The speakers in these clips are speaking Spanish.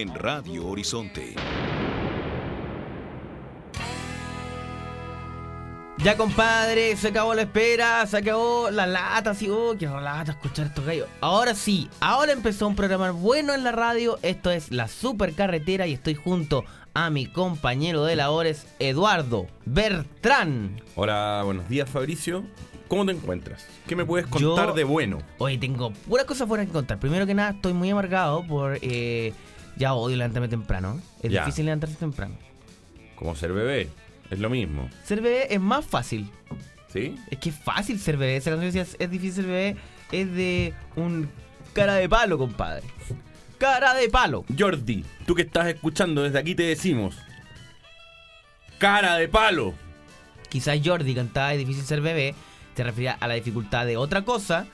en Radio Horizonte. Ya, compadre, se acabó la espera, se acabó la lata, así, oh, quiero lata, escuchar estos gallos. Ahora sí, ahora empezó un programa bueno en la radio, esto es La Supercarretera y estoy junto a mi compañero de labores, Eduardo Bertrán. Hola, buenos días Fabricio. ¿Cómo te encuentras? ¿Qué me puedes contar Yo- de bueno? Hoy tengo puras cosas fuera que contar. Primero que nada, estoy muy amargado por... eh, ya odio levantarme temprano. Es Ya. difícil levantarse temprano. Como ser bebé, es lo mismo, Ser bebé es más fácil. ¿sí? Es que es fácil ser bebé. Esa canción decía, es difícil ser bebé. Es de un cara de palo, compadre. Cara de palo. Jordi, tú que estás escuchando, desde aquí te decimos. Cara de palo. Quizás Jordi cantaba Es difícil ser bebé. Se refería a la dificultad de otra cosa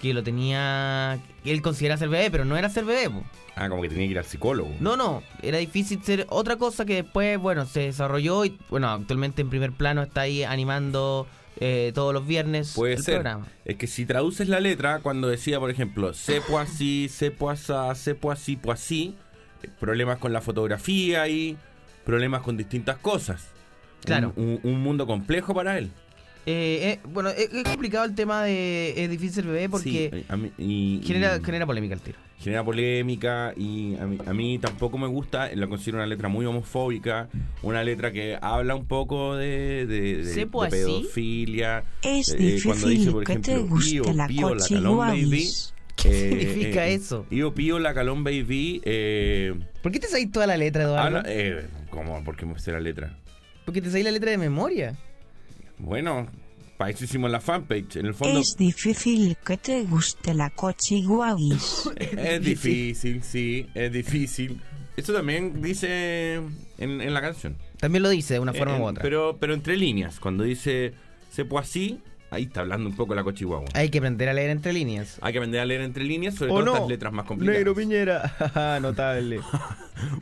que lo tenía. que él considera ser bebé, pero no era ser bebé. po. Ah, como que tenía que ir al psicólogo. No, no. Era difícil ser otra cosa que después, bueno, se desarrolló y, bueno, actualmente en primer plano está ahí animando eh, todos los viernes Puede el ser. programa. Es que si traduces la letra, cuando decía, por ejemplo, se así, se así, se así, así, eh, problemas con la fotografía y problemas con distintas cosas. Claro. Un, un- un mundo complejo para él. Eh, eh, bueno, es, complicado el tema de es difícil bebé porque Sí, a mí- y- genera, y- genera polémica el tiro. Genera polémica y a mí, a mí tampoco me gusta, la considero una letra muy homofóbica, una letra que habla un poco de, de, de- ¿Sepo de así? pedofilia. Es eh, cuando dice, difícil por ejemplo, guste pío, la pío, la calón baby. ¿Qué eh, significa eh, eso? Pío, pío, la calón baby. Eh, ¿Por qué te sabes toda la letra, Eduardo? habla, eh, ¿Cómo? ¿Por qué me sé la letra? Porque te sabes la letra de memoria. Bueno, para eso hicimos la fanpage. En el fondo Es difícil que te guste la cochiguavis. es difícil, sí, es difícil. Eso también dice en, en la canción. También lo dice de una forma Eh, u otra. Pero, pero entre líneas, cuando dice sepo así, ahí está hablando un poco la cochihuahua. Hay que aprender a leer entre líneas. Hay que aprender a leer entre líneas, sobre ¿O todo no? estas letras más complicadas. Piñera. Notable.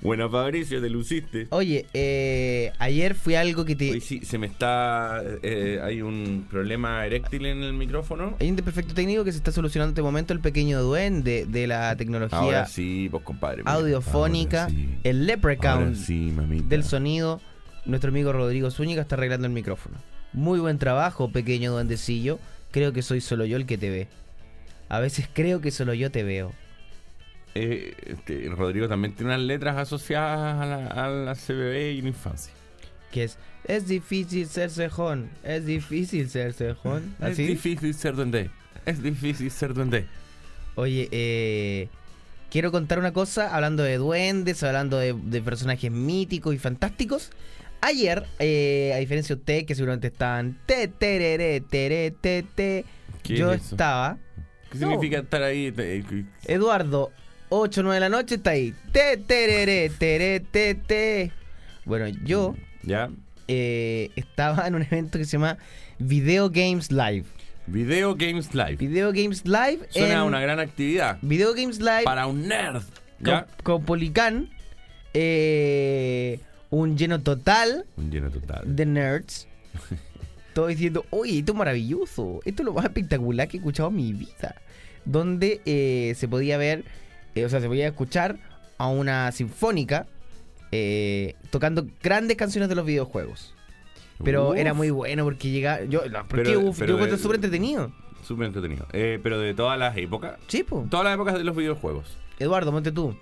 Bueno, Fabricio, te luciste. Oye, eh, ayer fui algo que te... Hoy sí, se me está... eh, hay un problema eréctil en el micrófono. Hay un desperfecto técnico que se está solucionando en este momento el pequeño duende de la tecnología Ahora sí, pues compadre. mira. audiofónica, sí. el leprechaun sí, del sonido. Nuestro amigo Rodrigo Zúñiga está arreglando el micrófono. Muy buen trabajo, pequeño duendecillo. Creo que soy solo yo el que te ve. A veces creo que solo yo te veo. Eh, este, Rodrigo también tiene unas letras asociadas a la, a la CBB y la infancia. Que es, es difícil ser cejón, es difícil ser cejón. Es difícil ser duende. Es difícil ser duende. Oye, eh, quiero contar una cosa, hablando de duendes, hablando de, de personajes míticos y fantásticos. Ayer, eh, a diferencia de ustedes, que seguramente estaban te, tereré, tere, te, te, ¿Qué yo es estaba. ¿Qué No. significa estar ahí? Que- Eduardo, 8 9 de la noche, está ahí. Te, tereré, tere, te, te. Bueno, yo ¿Ya? eh, estaba en un evento que se llama Video Games Live. Video Games Live. Video Games Live Suena en una gran actividad. Video Games Live Para un nerd. con, ¿Ya? con Policán. eh, un lleno total Un lleno total. de nerds. Todo diciendo, oye, esto es maravilloso. Esto es lo más espectacular que he escuchado en mi vida. Donde eh, se podía ver, eh, o sea, se podía escuchar a una sinfónica eh, tocando grandes canciones de los videojuegos. Pero Uf, era muy bueno porque llegaba. Yo, porque Pero- uf, pero yo súper entretenido. Súper entretenido. Pero de todas las épocas. Sí, po. Todas las épocas de los videojuegos. Eduardo, monte tú.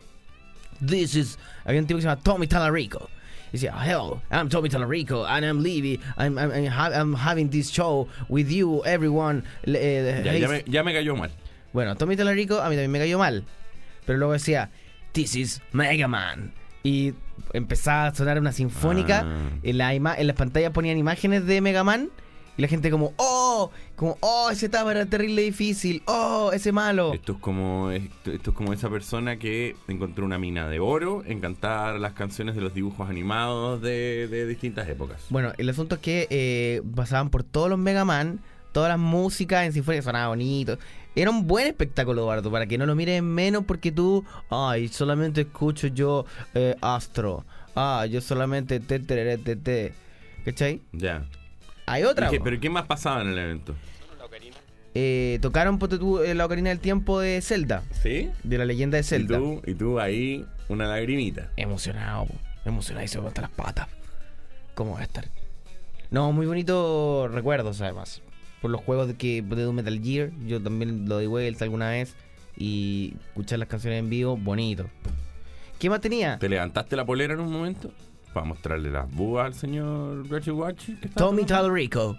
This is. Había un tipo que se llama Tommy Talarico. Y decía, hello, I'm Tommy Talarico, and I'm Levy. I'm, I'm, I'm, ha- I'm having this show with you, everyone. Eh, Ya, hey- ya, me, ya me cayó mal. Bueno, Tommy Talarico a mí también me cayó mal. Pero luego decía, This is Mega Man. Y empezaba a sonar una sinfónica. Ah. En, la ima- en las pantallas ponían imágenes de Mega Man. Y la gente como, oh, como, oh, ese etapa era terrible difícil, oh, ese malo. Esto es como esto, esto es como esa persona que encontró una mina de oro en cantar las canciones de los dibujos animados de, de distintas épocas. Bueno, el asunto es que eh, pasaban por todos los Mega Man, todas las músicas en Sinfonía sonaba bonito. Era un buen espectáculo, Eduardo, para que no lo mires menos porque tú, ay, solamente escucho yo eh, Astro. Ah, yo solamente te, te, te, te. ¿Cachai? Ya. Hay otra. ¿Y qué- po. ¿Pero qué más pasaba en el evento? Eh, tocaron tú, eh, la ocarina del tiempo de Zelda, ¿Sí? de la leyenda de Y Zelda. tú, y tú ahí, una lagrimita. Emocionado, po. emocionado y se me las patas. ¿Cómo va a estar? No, muy bonitos recuerdos además. Por los juegos de que de Metal Gear, yo también lo di vuelta alguna vez y escuchar las canciones en vivo, bonito. ¿Qué más tenía? ¿Te levantaste la polera en un momento? Para mostrarle las búas al señor Reggie Watch. Tommy? Talrico.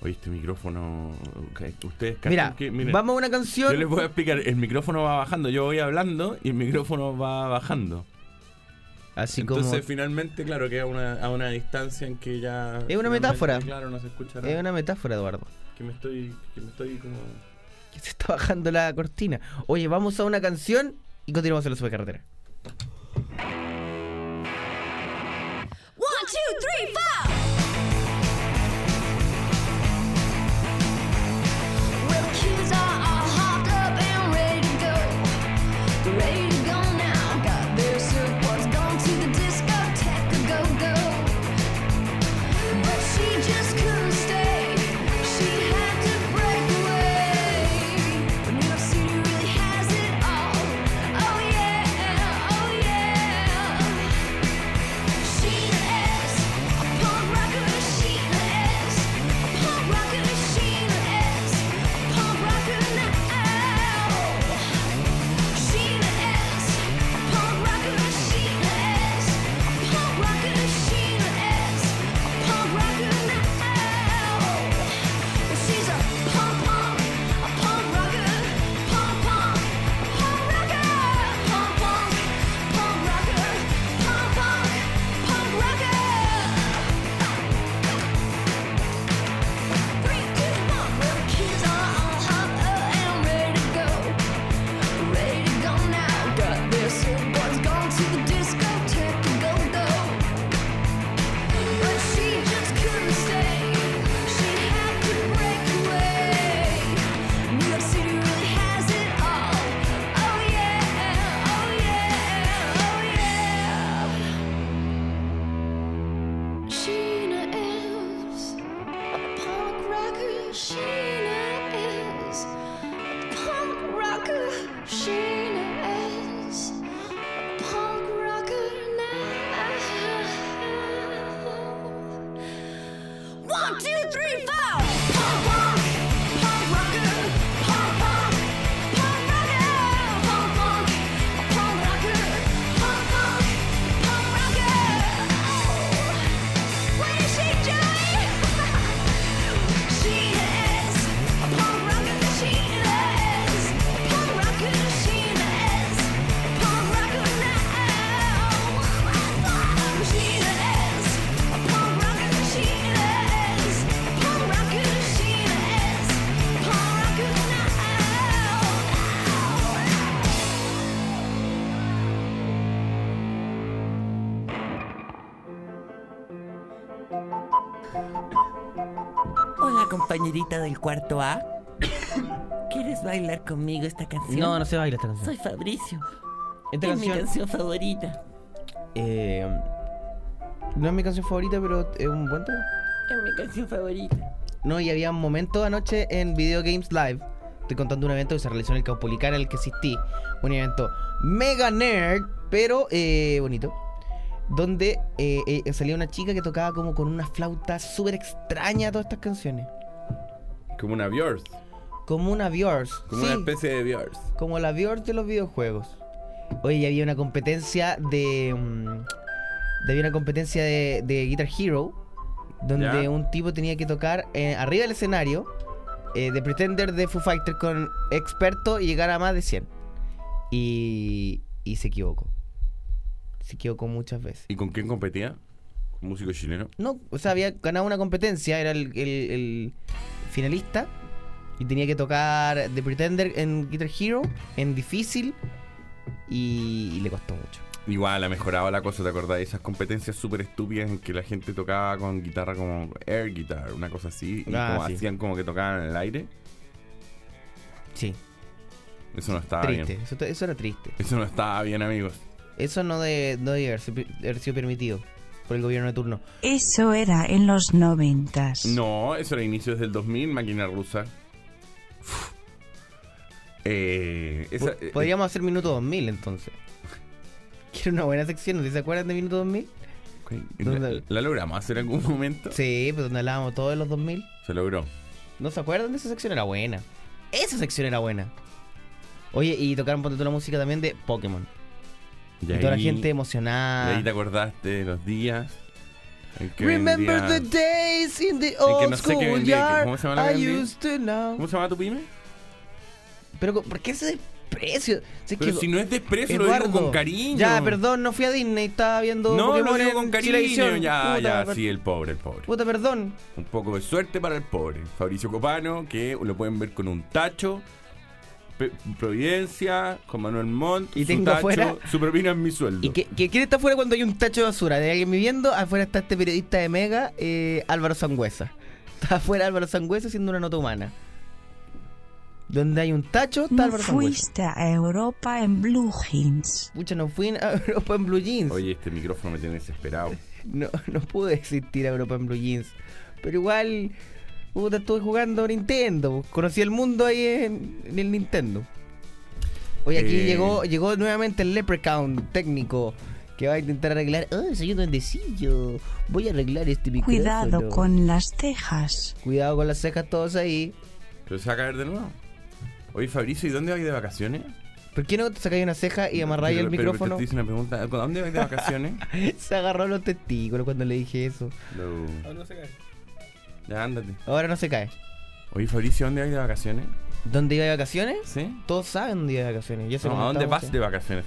Oye, este micrófono. ok, Ustedes Mira, que. miren, vamos a una canción. Yo les voy a explicar. El micrófono va bajando. Yo voy hablando y el micrófono va bajando. Así Entonces, como. finalmente, claro, queda una, a una distancia en que ya. Es una metáfora. Claro, no se escucha nada. Es una metáfora, Eduardo. Que me estoy. Que me estoy como. Que se está bajando la cortina. Oye, vamos a una canción y continuamos en la supercarretera. Two, three, four. Del cuarto A. ¿Quieres bailar conmigo esta canción? No, no se baila esta canción. Soy Fabricio. Esta es canción mi canción favorita. eh, no es mi canción favorita, pero es un buen tema. Es mi canción favorita. No, y había un momento anoche en Video Games Live. Estoy contando un evento que se realizó en el Caupolicán en el que asistí. Un evento mega nerd, pero eh, bonito. Donde eh, eh, salía una chica que tocaba como con una flauta súper extraña todas estas canciones. Como una Björk. Como una Björk. Como sí, una especie de Björk. como la Björk de los videojuegos. Oye, había una competencia de... mm, de- había una competencia de, de Guitar Hero. Donde Ya. un tipo tenía que tocar eh, arriba del escenario eh, de Pretender de Foo Fighters con experto y llegar a más de 100. Y, y se equivocó. Se equivocó muchas veces. ¿Y con quién competía? Músico chileno. No, o sea, había ganado una competencia, era el, el- el finalista y tenía que tocar The Pretender en Guitar Hero, en difícil, y, y le costó mucho. Igual ha mejorado la cosa, ¿te acordás? Esas competencias súper estúpidas en que la gente tocaba con guitarra como air guitar, una cosa así, y Ah, como sí. hacían como que tocaban en el aire. Sí, Eso no estaba triste, bien. eso, eso era triste. Eso no estaba bien, amigos. Eso no, de, no debe haber sido permitido por el gobierno de turno. Eso era en los noventas. No, eso era inicios del 2000, máquina rusa. Eh, esa- Po- Podríamos hacer Minuto 2000 entonces. Que era una buena sección, ¿no se acuerdan de Minuto 2000? eh, la, la logramos hacer en algún momento. Sí, pues donde hablábamos todos de los 2000. Se logró. ¿No se acuerdan de esa sección? Era buena. Esa sección era buena. Oye, y tocaron ponte la música también de Pokémon. Y, toda la gente y emocionada. ahí te acordaste de los días. Remember the days in the old no school vendía, que- yard. ¿cómo se llama I used to know. ¿Cómo se llama tu pyme? Pero, ¿por qué ese desprecio? Si es Pero que- si no es desprecio, lo digo con cariño. Ya, perdón, no fui a Disney, estaba viendo No, Pokémon lo digo con cariño. Ya, Puta, ya, sí, el pobre, el pobre. Puta, perdón. Un poco de suerte para el pobre. Fabricio Copano, que lo pueden ver con un tacho. Providencia, con Manuel Montt, Y su tengo tacho, afuera- su propina en mi sueldo. ¿Y que, que- quién está afuera cuando hay un tacho de basura? ¿De alguien viviendo? Afuera está este periodista de Mega, eh, Álvaro Sangüesa. Está afuera Álvaro Sangüesa haciendo una nota humana. Donde hay un tacho, está No Álvaro Sangüesa. fuiste a Europa en Blue Jeans. Pucha, no fui a Europa en Blue Jeans. Oye, este micrófono me tiene desesperado. No, no pude existir a Europa en Blue Jeans. Pero igual, puta, estuve jugando Nintendo. Conocí el mundo ahí en, en el Nintendo. Oye, aquí Eh. llegó, llegó nuevamente el Leprechaun técnico que va a intentar arreglar. Oh, soy un duendecillo. Voy a arreglar este micrófono. Cuidado con las cejas. Cuidado con las cejas todos ahí. ¿Pero se va a caer de nuevo? Oye, Fabricio, ¿y dónde vais de vacaciones? ¿Por qué no te sacáis una ceja y amarráis Pero- el pero micrófono? te hice una pregunta. ¿A ¿Dónde vais de vacaciones? Se agarró los testículos cuando le dije eso. No. Ya, ándate. Ahora no se cae. Oye, Fabricio, ¿dónde vais de vacaciones? ¿Dónde iba de vacaciones? ¿Sí? Todos saben dónde iba de vacaciones. No, ¿A dónde vas de vacaciones?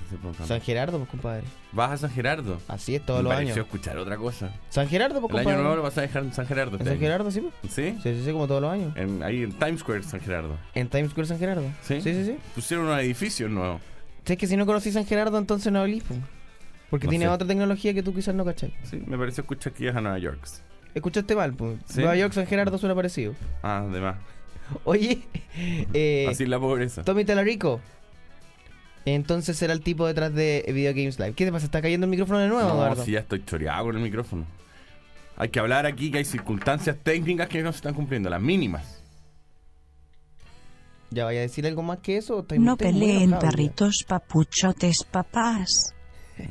San Gerardo, pues compadre. ¿Vas a San Gerardo? Así es todos Me los pareció años. escuchar otra cosa. San Gerardo, pues El año compadre. nuevo lo vas a dejar en San Gerardo. ¿En este San año. Gerardo, sí, pues. ¿Sí? Sí, sí, sí, como todos los años. En- ahí en Times Square, San Gerardo. En Times Square San Gerardo. ¿Sí? Sí, sí, sí. Pusieron un edificio nuevo. Si es que si no conocí San Gerardo, entonces no hablís, pues. Porque No tiene sé. otra tecnología que tú quizás no cachai. Sí, me pareció escuchar que ibas a Nueva York. Escuchaste mal, pues. Sí. Nueva York, San Gerardo suena parecido. Ah, además. Oye, eh, Así es la pobreza. Tommy Telarico. Entonces será el tipo detrás de Video Games Live. ¿Qué te pasa? ¿Está cayendo el micrófono de nuevo, No, Eduardo? si ya estoy choreado con el micrófono. Hay que hablar aquí que hay circunstancias técnicas que no se están cumpliendo, las mínimas. ¿Ya vaya a decir algo más que eso? Estoy- No peleen enojado perritos papuchotes papás.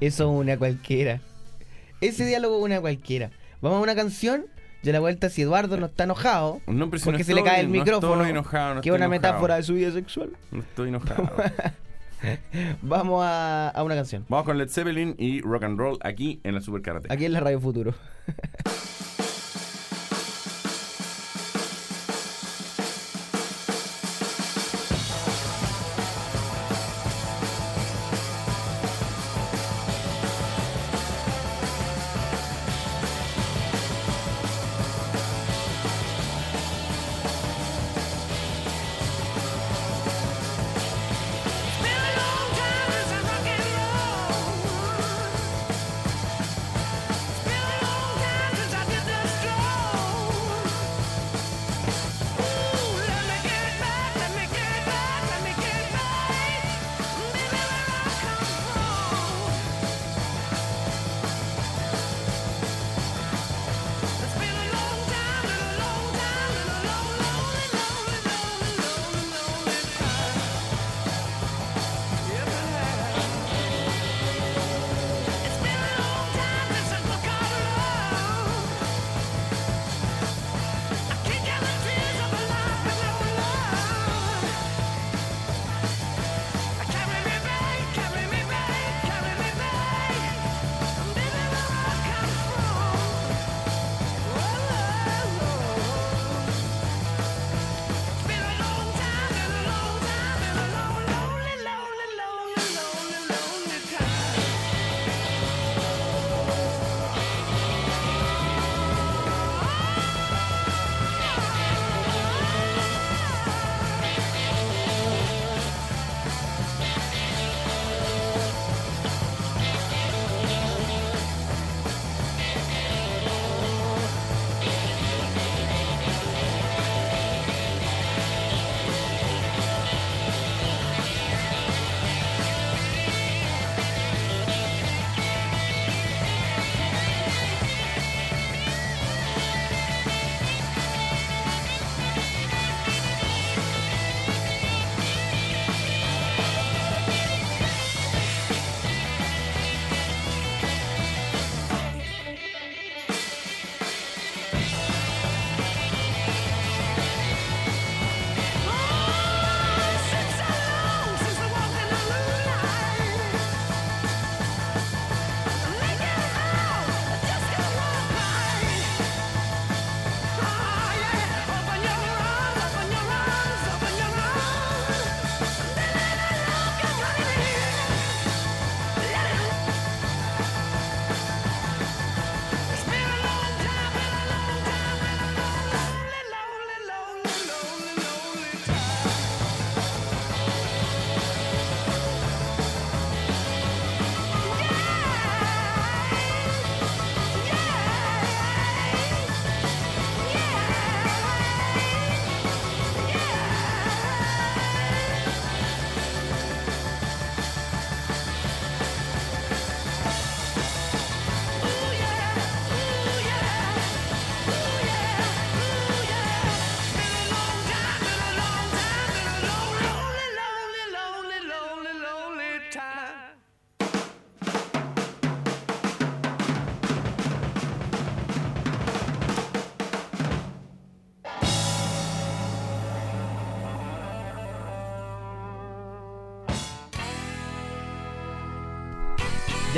Eso es una cualquiera. Ese diálogo es una cualquiera. Vamos a una canción a la vuelta si Eduardo no está enojado, No, pero si porque no se le cae el no micrófono, enojado, no que es una enojado. metáfora de su vida sexual, No estoy enojado. vamos a, a una canción. Vamos con Led Zeppelin y rock and roll aquí en la Supercarretera. Aquí en la Radio Futuro.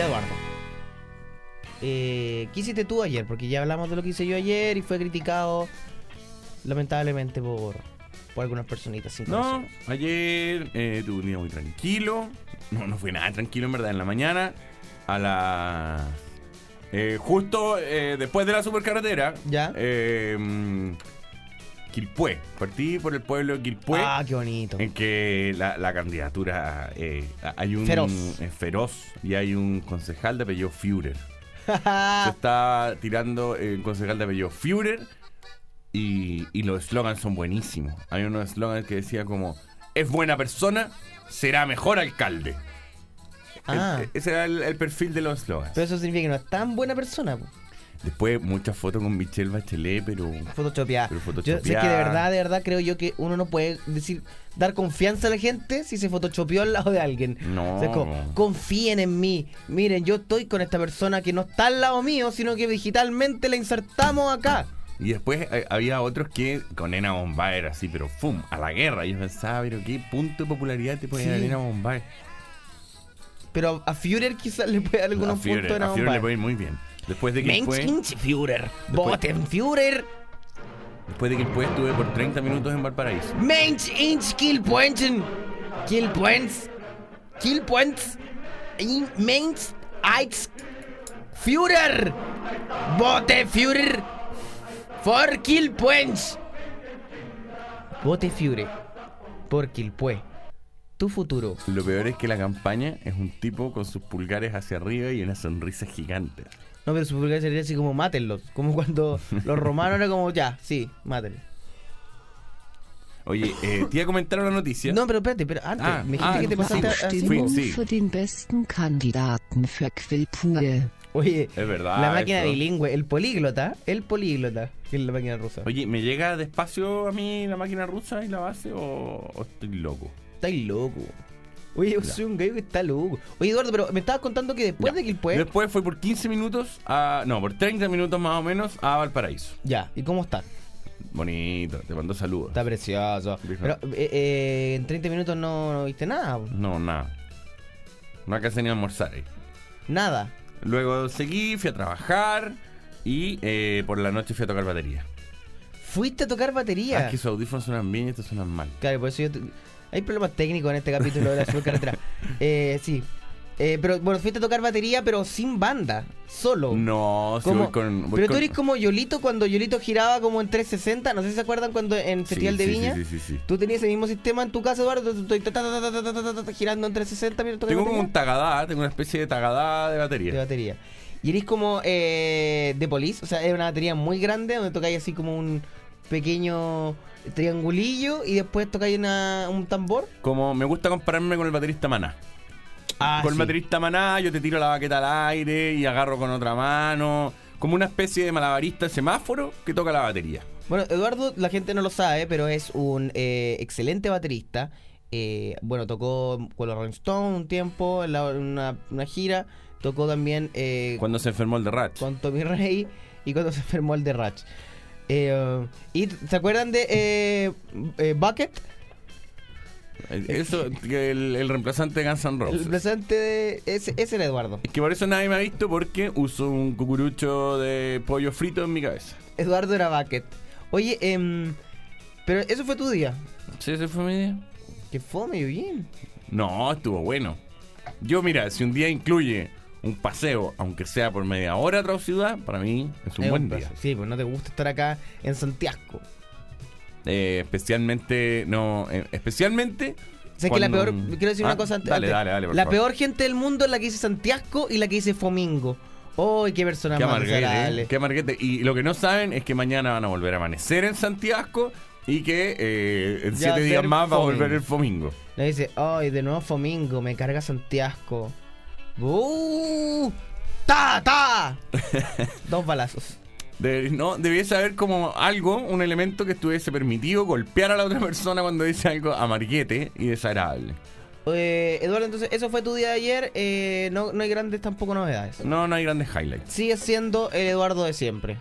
Ya, Eduardo. Eh, ¿Qué hiciste tú ayer? Porque ya hablamos de lo que hice yo ayer y fue criticado lamentablemente por, por algunas personitas sin No, ayer eh, tuve un día muy tranquilo. No, no fue nada tranquilo en verdad. En la mañana, a la. eh, justo eh, después de la supercarretera. Ya. Eh, Quilpué. Partí por el pueblo de Quilpué. Ah, qué bonito. En que la, la candidatura eh, hay un Feroz. eh, feroz y hay un concejal de apellido Führer. Se está tirando eh, un concejal de apellido Führer y, y los eslogans son buenísimos. Hay unos eslogans que decía como es buena persona, será mejor alcalde. Ah, El- ese era el, el perfil de los eslogans. pero eso significa que no es tan buena persona. po. Después muchas fotos con Michelle Bachelet, pero Photoshopeada. Pero Yo que de verdad, de verdad creo yo que uno no puede decir, dar confianza a la gente si se photoshopeó al lado de alguien. No. O sea, como, confíen en mí. Miren, yo estoy con esta persona que no está al lado mío, sino que digitalmente la insertamos acá. Y después eh, había otros que con Nena Bombay era así, pero ¡fum! a la guerra. Y yo pensaba, pero qué punto de popularidad te puede Sí. dar Nena Bombay. Pero a Führer quizás le puede dar algunos a Führer, puntos en a Führer le puede ir muy bien. Después de que fue, Führer. Después de que fue, estuve por 30 minutos en Valparaíso. Mensch, inch, Kielpointen. Kielpoints. Kielpoints. In- Mensch, Eins. Führer. Vote Führer. For Kielpoints. Vote Führer. Por Kielpue. Tu futuro. Lo peor es que la campaña es un tipo con sus pulgares hacia arriba y una sonrisa gigante. No, pero su vulgar sería así como mátenlos. Como cuando los romanos era como, ya, sí, mátenlos. Oye, eh, te iba a comentar una noticia. No, pero espérate, pero antes, Ah, me dijiste ah, que te pasaste así, sí. Oye, Es verdad. la máquina eso. bilingüe, el políglota, el políglota, que es la máquina rusa. Oye, ¿me llega despacio a mí la máquina rusa y la base o, o estoy loco? Estáis loco. Oye, yo soy un gallo que está loco. Oye, Eduardo, pero me estabas contando que después Ya. de pues. Después fue por 15 minutos, a, no, por 30 minutos más o menos a Valparaíso. Ya, ¿y cómo está? Bonito, te mando saludos. Está precioso. Dijo. Pero eh, eh, en 30 minutos no, no viste nada. po. No, nada. No alcancé ni almorzar ahí. Nada. Luego seguí, fui a trabajar y eh, por la noche fui a tocar batería. Fuiste a tocar batería. Ah, es que sus audífonos suenan bien y estos suenan mal. Claro, por eso yo. te- hay problemas técnicos en este capítulo de la supercarretera. eh, sí. Eh, pero bueno, fuiste a tocar batería, pero sin banda, solo. No, sí, voy con. Pero tú eres como Yolito cuando Yolito giraba como en 360. No sé si se acuerdan cuando en Festival de Viña. Sí, sí, sí, Tú tenías ese mismo sistema en tu casa, Eduardo. Estoy girando en 360. Mira, tengo como un tagadá, tengo una especie de tagadá de batería. De batería. Y eres como eh, de polis, o sea, es una batería muy grande donde tocáis así como un pequeño triangulillo y después tocáis una- un tambor. Como me gusta compararme con el baterista Maná. Ah, con el baterista Maná, yo te tiro la baqueta al aire y agarro con otra mano. Como una especie de malabarista semáforo que toca la batería. Bueno, Eduardo, la gente no lo sabe, pero es un eh, excelente baterista. Eh, bueno, tocó con los Rolling Stones un tiempo, en la- una gira. Tocó también eh, Cuando se enfermó el de Ratch. con Tommy Rey y cuando se enfermó el de Ratch. Eh, ¿Y se acuerdan de eh, eh, Bucket? Eh, Eso, el, el reemplazante de Guns N' El presente de. Ese, ese era Eduardo. Es que por eso nadie me ha visto porque uso un cucurucho de pollo frito en mi cabeza. Eduardo era Bucket. Oye, em, pero eso fue tu día. ¿Sí, ese fue mi día? Que fome, bien. No, estuvo bueno. Yo, mira, si un día incluye un paseo, aunque sea por media hora a otra ciudad, para mí es un Es buen día. Sí, pues no te gusta estar acá en Santiago. Eh, especialmente, no, eh, especialmente. O sea, que la peor. Quiero decir Ah, una cosa antes. Dale, dale, dale. por La favor. peor gente del mundo es la que dice Santiago y la que dice Fomingo. ¡Ay, qué persona Qué más! ¿eh? Qué amarguete. Y lo que no saben es que mañana van a volver a amanecer en Santiago y que eh, en Ya siete días más va a fomingo. volver el domingo. Le dice, ¡ay, de nuevo Fomingo! Me carga Santiago. ¡Uh! ¡Ta, ta! Dos balazos. No, debiese haber como algo, un elemento que estuviese permitido golpear a la otra persona cuando dice algo amarguete y desagradable. Eh, Eduardo, entonces, eso fue tu día de ayer. Eh, no, no hay grandes tampoco novedades. No, no hay grandes highlights. Sigue siendo el Eduardo de siempre.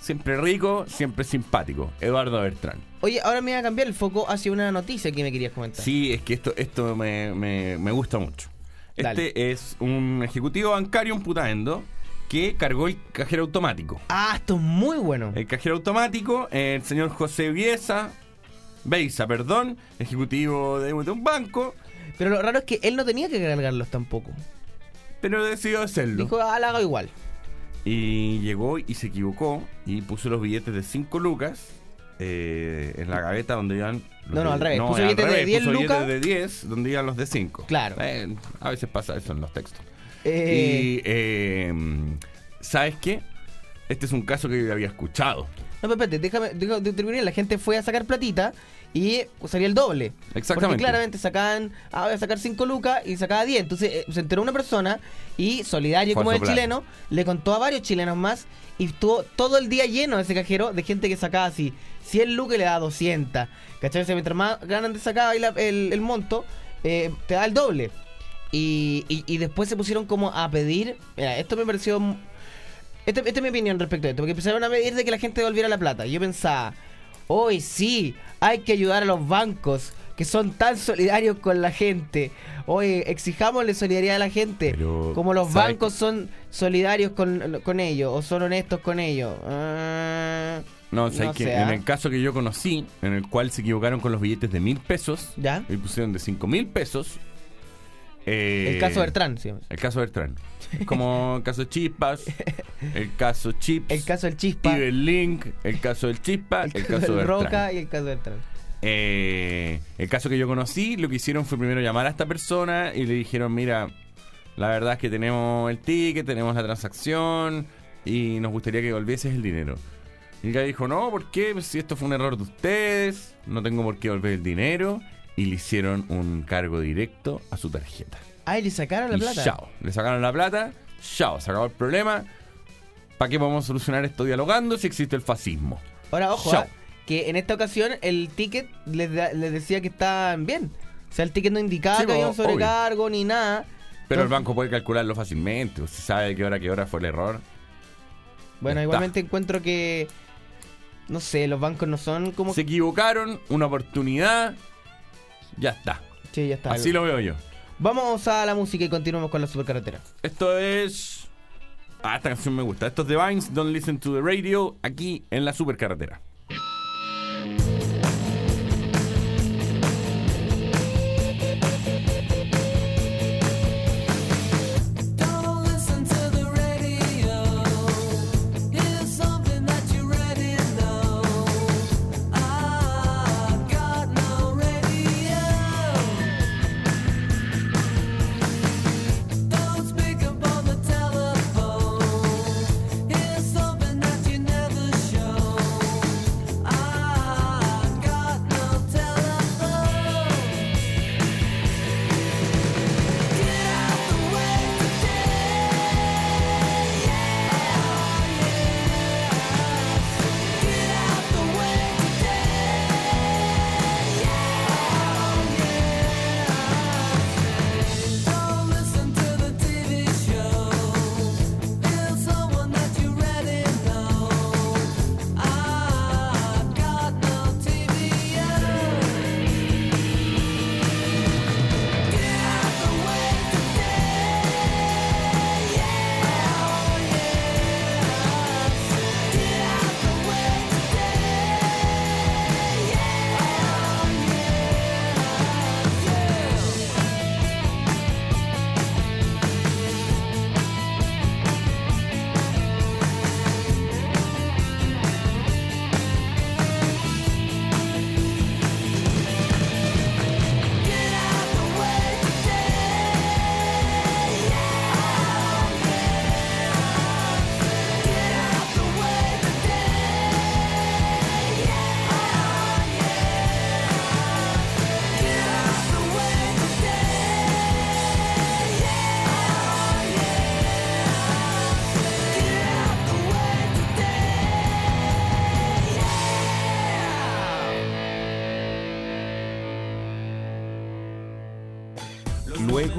Siempre rico, siempre simpático. Eduardo Bertrán. Oye, ahora me voy a cambiar el foco hacia una noticia que me querías comentar. Sí, es que esto, esto me, me- me gusta mucho. Dale. Este es un ejecutivo bancario, un putaendo, que cargó el cajero automático. Ah, esto es muy bueno. El cajero automático, el señor José Biesa, Beisa, perdón, ejecutivo de, de un banco, Pero lo raro es que él no tenía que cargarlos tampoco. pero decidió hacerlo. Dijo, ah, la hago igual. Y llegó y se equivocó y puso los billetes de 5 lucas eh, en la gaveta donde iban... los No, no, de- al revés. Puso al billetes de revés, 10 puso lucas. de 10 donde iban los de 5. Claro. a veces pasa eso en los textos. Eh, Y, eh, ¿sabes qué? Este es un caso que yo había escuchado. No, pero espérate, déjame, déjame terminar. La gente fue a sacar platita y salía el doble. Exactamente. Porque claramente sacaban, ah, voy a sacar 5 lucas y sacaba 10. Entonces eh, se enteró una persona y, solidario como el plan. chileno, le contó a varios chilenos más y estuvo todo el día lleno ese cajero de gente que sacaba así 100 lucas y le daba 200. ¿Cachai? O sea, mientras más grande sacaba ahí la- el, el monto, eh, te da el doble. Y, y- y después se pusieron como a pedir. Mira, esto me pareció. Este- Esta es mi opinión respecto a esto. Porque empezaron a pedir de que la gente devolviera la plata. Yo pensaba, hoy sí, hay que ayudar a los bancos que son tan solidarios con la gente. Oye, exijámosle solidaridad a la gente. Pero, como los ¿sabe bancos son solidarios con, con ellos o son honestos con ellos. Ah, No, ¿sabes No qué? sé, En ¿ah? el caso que yo conocí, en el cual se equivocaron con los billetes de mil pesos ¿Ya? y pusieron de cinco mil pesos. eh, El caso Bertrand, sí. El caso Bertrand. Como el caso Chispas, el caso Chips, El caso del Chispa, Link, el caso del Chispa, el el, caso caso del. Roca y el caso Bertrand. Eh, el caso que yo conocí, lo que hicieron fue primero llamar a esta persona y le dijeron, mira, la verdad es que tenemos el ticket, tenemos la transacción y nos gustaría que volvieses el dinero. Y el gallo dijo, no, ¿por qué? Si esto fue un error de ustedes, no tengo por qué volver el dinero. Y le hicieron un cargo directo a su tarjeta. Ah, y le sacaron la y plata. chao, le sacaron la plata, chao, se acabó el problema. ¿Para qué vamos a solucionar esto dialogando si existe el fascismo? Ahora, ojo, ah, que en esta ocasión el ticket les, les decía que estaban bien. O sea, el ticket no indicaba Sí, que había un obvio. sobrecargo ni nada. Pero el Entonces, banco puede calcularlo fácilmente, si sabe de qué hora, qué hora fue el error. Bueno, igualmente encuentro que. No sé, los bancos no son como. Se equivocaron, una oportunidad, ya está. Sí, ya está. Así lo veo yo. Vamos a la música y continuamos con la supercarretera. Esto es... Ah, esta canción me gusta. Esto es The Vines, Don't Listen to the Radio, aquí en la supercarretera.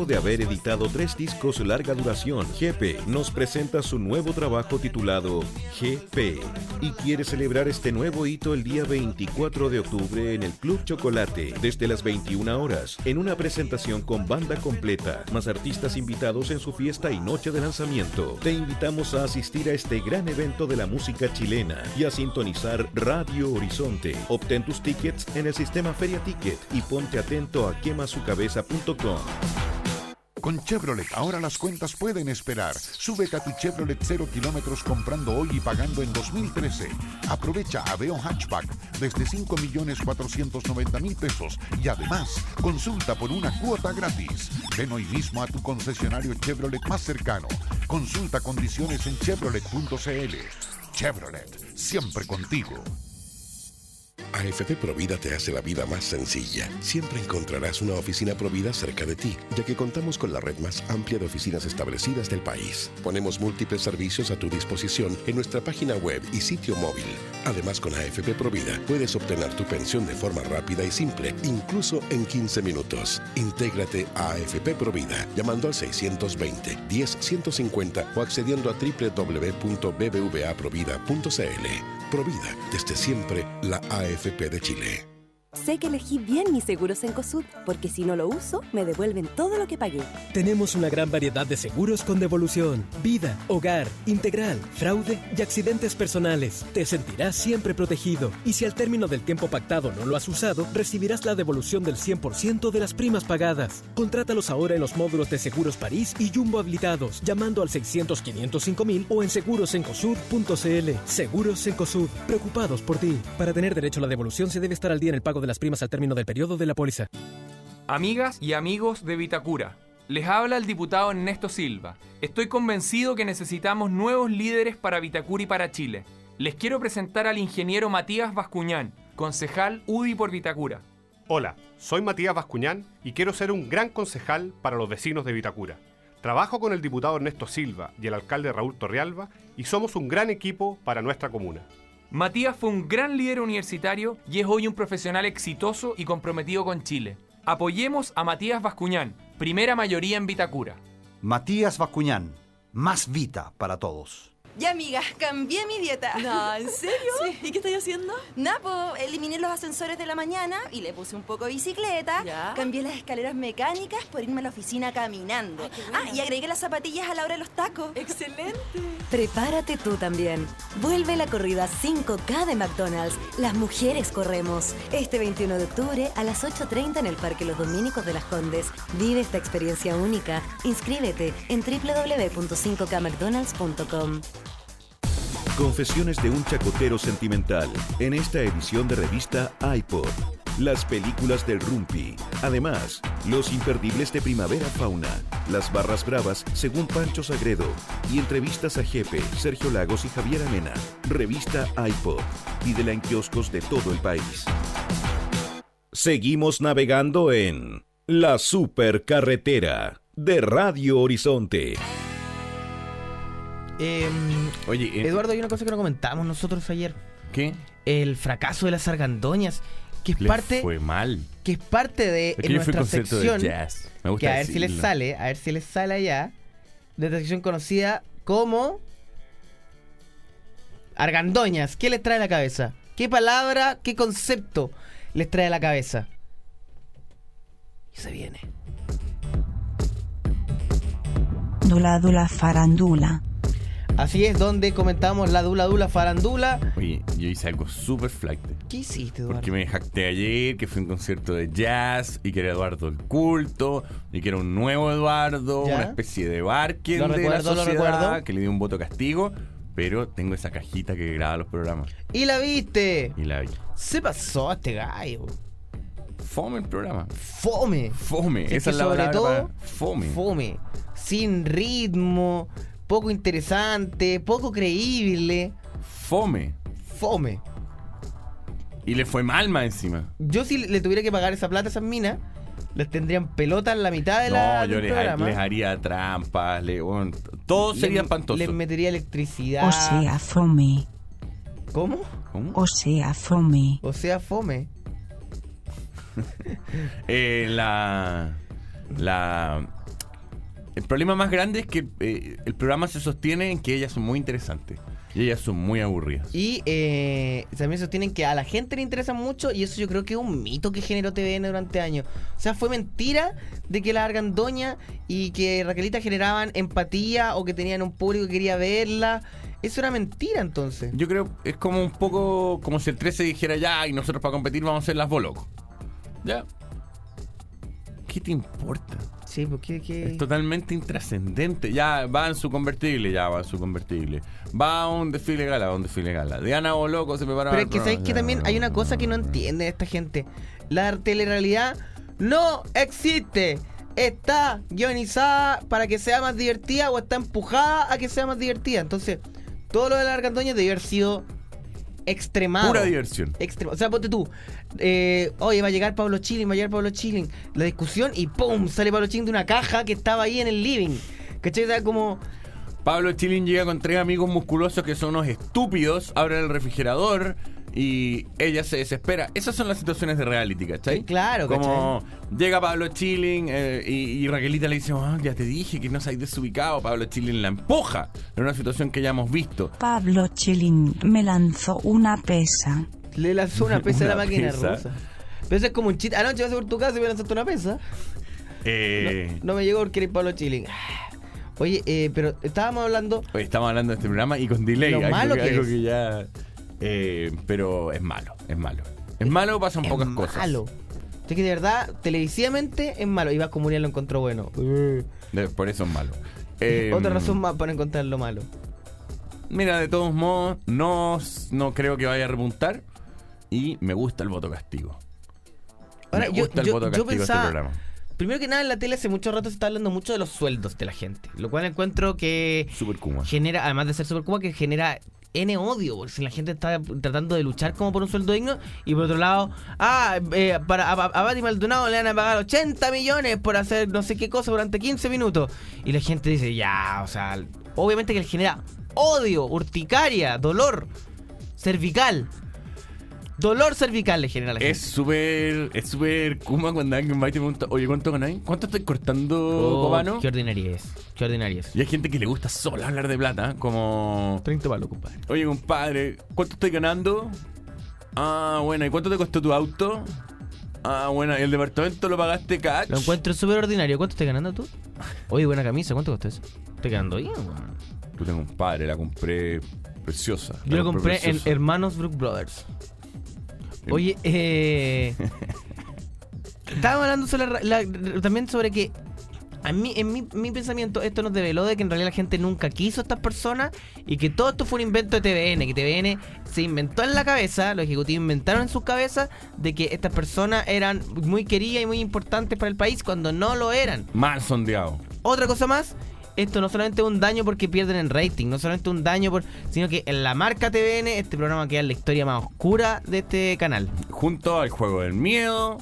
De haber editado tres discos larga duración, GP nos presenta su nuevo trabajo titulado GP y quiere celebrar este nuevo hito el día 24 de octubre en el Club Chocolate desde las 21 horas en una presentación con banda completa, más artistas invitados en su fiesta y noche de lanzamiento. Te invitamos a asistir a este gran evento de la música chilena y a sintonizar Radio Horizonte. Obtén tus tickets en el sistema Feria Ticket y ponte atento a quemasucabeza.com. Con Chevrolet ahora las cuentas pueden esperar. Súbete a tu Chevrolet 0 kilómetros comprando hoy y pagando en 2013. Aprovecha Aveo Hatchback desde 5.490.000 pesos y además consulta por una cuota gratis. Ven hoy mismo a tu concesionario Chevrolet más cercano. Consulta condiciones en chevrolet.cl. Chevrolet, siempre contigo. AFP Provida te hace la vida más sencilla. Siempre encontrarás una oficina Provida cerca de ti, ya que contamos con la red más amplia de oficinas establecidas del país. Ponemos múltiples servicios a tu disposición en nuestra página web y sitio móvil. Además, con AFP Provida puedes obtener tu pensión de forma rápida y simple, incluso en 15 minutos. Intégrate a AFP Provida llamando al 620 10 150 o accediendo a www.bbvaprovida.cl. Provida, desde siempre, la AFP de Chile. Sé que elegí bien mis seguros en COSUD, porque si no lo uso, me devuelven todo lo que pagué. Tenemos una gran variedad de seguros con devolución, vida, hogar, integral, fraude y accidentes personales. Te sentirás siempre protegido y si al término del tiempo pactado no lo has usado, recibirás la devolución del 100% de las primas pagadas. Contrátalos ahora en los módulos de Seguros París y Jumbo habilitados, llamando al 600 505 mil o en segurosencosud.cl. Seguros Encosud, preocupados por ti. Para tener derecho a la devolución se debe estar al día en el pago de las primas al término del periodo de la póliza. Amigas y amigos de Vitacura, les habla el diputado Ernesto Silva. Estoy convencido que necesitamos nuevos líderes para Vitacura y para Chile. Les quiero presentar al ingeniero Matías Bascuñán, concejal UDI por Vitacura. Hola, soy Matías Bascuñán y quiero ser un gran concejal para los vecinos de Vitacura. Trabajo con el diputado Ernesto Silva y el alcalde Raúl Torrealba y somos un gran equipo para nuestra comuna. Matías fue un gran líder universitario y es hoy un profesional exitoso y comprometido con Chile. Apoyemos a Matías Bascuñán, primera mayoría en Vitacura. Matías Bascuñán, más Vita para todos. Ya, amiga, cambié mi dieta. No, ¿en serio? ¿Y qué estoy haciendo? Nada, pues eliminé los ascensores de la mañana y le puse un poco de bicicleta. Ya. Cambié las escaleras mecánicas por irme a la oficina caminando. ah, y agregué las zapatillas a la hora de los tacos. ¡Excelente! Prepárate tú también. Vuelve la corrida 5K de McDonald's. Las mujeres corremos. Este 21 de octubre a las 8.30 en el Parque Los Dominicos de las Condes. Vive esta experiencia única. Inscríbete en www.5kmcdonalds.com. Confesiones de un chacotero sentimental en esta edición de revista iPod. Las películas del Rumpi. Además, los imperdibles de Primavera Fauna. Las barras bravas según Pancho Sagredo. Y entrevistas a Jepe, Sergio Lagos y Javier Amena. Revista iPod. Pídela en kioscos de todo el país. Seguimos navegando en La Supercarretera de Radio Horizonte. Em, Oye, eh, Eduardo, hay una cosa que no comentamos nosotros ayer. ¿Qué? El fracaso de las argandoñas, que es Le parte fue mal. que es parte de en yo fui a nuestra concierto de sección jazz. Me gusta que a ver si les sale, a ver si les sale allá de esta sección conocida como argandoñas. ¿Qué les trae a la cabeza? ¿Qué palabra, qué concepto les trae a la cabeza? Y se viene. Dula dula farandula. Así es, donde comentamos la dula dula farandula. Oye, yo hice algo súper flight. ¿Qué hiciste, Eduardo? Porque me jacté ayer que fue un concierto de jazz y que era Eduardo el culto y que era un nuevo Eduardo, ¿Ya? una especie de Lo de recuerdo, la sociedad que le dio un voto castigo, pero tengo esa cajita que graba los programas Y la viste. y la vi. Se pasó a este gallo. Fome el programa. Fome. Fome. Si es Esa que es la sobre todo, para- fome. Fome. Sin ritmo, poco interesante, poco creíble. Fome. Fome. Y le fue mal más encima. Yo si le tuviera que pagar esa plata a esas minas, les tendrían pelota en la mitad de la No, yo les, ha- programa. les haría trampas, le, bueno, todo Le- sería espantoso. Les metería electricidad. O sea, fome. ¿Cómo? ¿Cómo? O sea, fome. O sea, fome. Eh, la, la, el problema más grande es que eh, el programa se sostiene en que ellas son muy interesantes y ellas son muy aburridas. Y eh, también sostienen que a la gente le interesa mucho y eso yo creo que es un mito que generó TVN durante años. O sea, fue mentira de que la Argandoña y que Raquelita generaban empatía o que tenían un público que quería verla. Eso era mentira entonces. Yo creo es como un poco como si el 13 dijera ya y nosotros para competir vamos a ser las bolocos. Ya. ¿Qué te importa? Sí, porque Es totalmente intrascendente. Ya va en su convertible, ya va en su convertible. Va a un desfile gala, va a un desfile gala. Diana Boloco se prepara Pero es que sabéis que también hay una cosa que no entiende esta gente. La telerrealidad no existe. Está guionizada para que sea más divertida o está empujada a que sea más divertida. Entonces, todo lo de la Argandoña debió haber sido extremado. Pura diversión. Extremo. O sea, ponte tú. eh, oye, va a llegar Pablo Chilling, va a llegar Pablo Chilling. La discusión y ¡pum! Sale Pablo Chilling de una caja que estaba ahí en el living. ¿Cachai? O sea, como. Pablo Chilin llega con tres amigos musculosos que son unos estúpidos, abren el refrigerador y ella se desespera. Esas son las situaciones de reality, ¿cachai? Claro, Como llega Pablo Chilling eh, y, y Raquelita le dice, "Ah, ya te dije que no seas desubicado. Pablo Chilling la empuja en una situación que ya hemos visto. Pablo Chilin me lanzó una pesa. Le lanzó una pesa a la máquina pesa. rusa. Pero eso es como un chiste. Anoche vas a por tu casa y me lanzaste una pesa. Eh, No me llegó porque eres Pablo Chilling. Oye, eh, pero estábamos hablando. Hoy estamos hablando de este programa y con delay. Lo algo malo que algo es. que ya. Eh, pero es malo, es malo. Es malo, pasan pocas cosas. Malo. Es que de verdad, televisivamente es malo. Y Vasco Muriel lo encontró bueno. Por eso es malo. Eh, Otra razón más para encontrar lo malo. Mira, de todos modos, no, no creo que vaya a repuntar. Y me gusta el voto castigo. Ahora, me yo, el yo- voto yo castigo de pensaba- este programa. Primero que nada, en la tele hace mucho rato se está hablando mucho de los sueldos de la gente. Lo cual encuentro que Super Kuma. genera, además de ser super Kuma, que genera N odio. Si la gente está tratando de luchar como por un sueldo digno. Y por otro lado, ah, eh, para, a, a Bati Maldonado le van a pagar 80 millones por hacer no sé qué cosa durante 15 minutos. Y la gente dice, ya, o sea, obviamente que le genera odio, urticaria, dolor cervical. Dolor cervical le genera a la Es súper es súper Kuma cuando alguien va y te pregunta, oye, ¿cuánto ganáis? ¿Cuánto estoy cortando, Oh, Cobano? Qué ordinaria es. Qué ordinaria es. Y hay gente que le gusta solo hablar de plata, como... 30 palos, compadre. Oye, compadre, ¿cuánto estoy ganando? Ah, bueno, ¿y cuánto te costó tu auto? Ah, bueno, ¿y el departamento lo pagaste cash? Lo encuentro súper ordinario. ¿Cuánto estás ganando tú? Oye, buena camisa. ¿Cuánto costó eso? Estoy quedando bien, weón. Yo tengo un padre, la compré preciosa. Yo la compré en preciosa. Hermanos Brook Brothers. Oye, eh. Estábamos hablando sobre la- la- también sobre que. A mí, en mi, mi pensamiento, esto nos develó de que en realidad la gente nunca quiso a estas personas y que todo esto fue un invento de TVN, que TVN se inventó en la cabeza, los ejecutivos inventaron en sus cabezas de que estas personas eran muy queridas y muy importantes para el país cuando no lo eran. Mal sondeado. Otra cosa más, esto no solamente es un daño porque pierden en rating, no solamente un daño por, sino que en la marca TVN este programa queda en la historia más oscura de este canal. Junto al juego del miedo,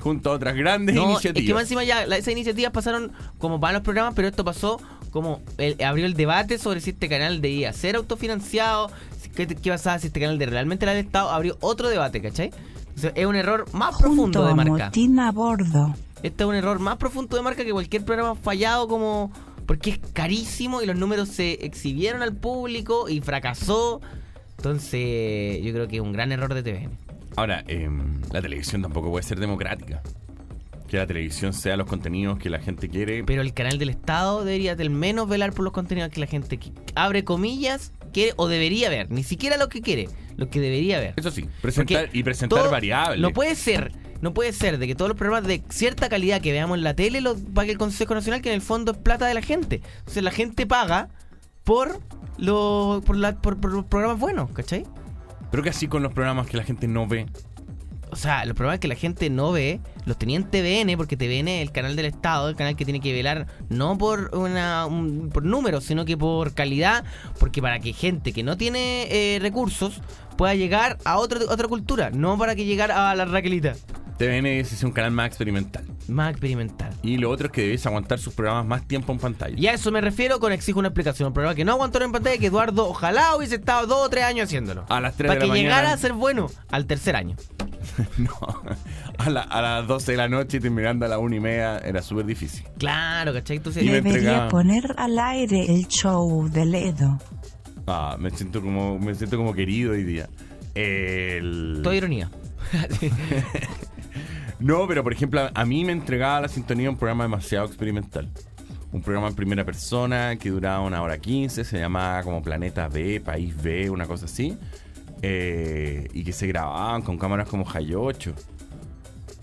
junto a otras grandes No, es iniciativas. que más encima ya la- esas iniciativas pasaron como para los programas, pero esto pasó como el- abrió el debate sobre si este canal debía ser autofinanciado, si- qué, qué pasaba si este canal de realmente era del Estado, abrió otro debate, ¿cachai? Entonces, es un error más profundo Junto de a marca. Motín a bordo. Este es un error más profundo de marca que cualquier programa fallado como... Porque es carísimo y los números se exhibieron al público y fracasó. Entonces yo creo que es un gran error de TVN. Ahora, em, la televisión tampoco puede ser democrática. Que la televisión sea los contenidos que la gente quiere. Pero el canal del Estado debería del menos velar por los contenidos que la gente abre comillas quiere o debería ver. Ni siquiera lo que quiere, lo que debería ver. Eso sí, presentar Porque y presentar variables. No puede ser, no puede ser de que todos los programas de cierta calidad que veamos en la tele los pague el Consejo Nacional, que en el fondo es plata de la gente. Entonces la gente paga por los por, la- por- por los programas buenos, ¿cachai? Pero que así con los programas que la gente no ve. O sea, los programas que la gente no ve, los tenía en TVN, porque TVN es el canal del Estado, el canal que tiene que velar no por una un- por números, sino que por calidad, porque para que gente que no tiene eh, recursos pueda llegar a otra otra cultura, no para que llegar a la Raquelita. TVN es un canal más experimental. Más experimental. Y lo otro es que debes aguantar sus programas más tiempo en pantalla. Y a eso me refiero con exijo una explicación. Un programa que no aguantó en pantalla, que Eduardo ojalá hubiese estado dos o tres años haciéndolo. A las 3 Para de la que llegara mañana. a ser bueno al tercer año. no. A, la- a las 12 de la noche terminando a las 1 y media era súper difícil. Claro, ¿cachai? Entonces, Y me Debería poner al aire el show del Edo. Ah, me siento como, me siento como querido hoy día. El... Toda ironía. No, pero por ejemplo, a mí me entregaba la sintonía un programa demasiado experimental. Un programa en primera persona que duraba una hora 15, se llamaba como Planeta B, País B, una cosa así. Eh, y que se grababan con cámaras como High 8.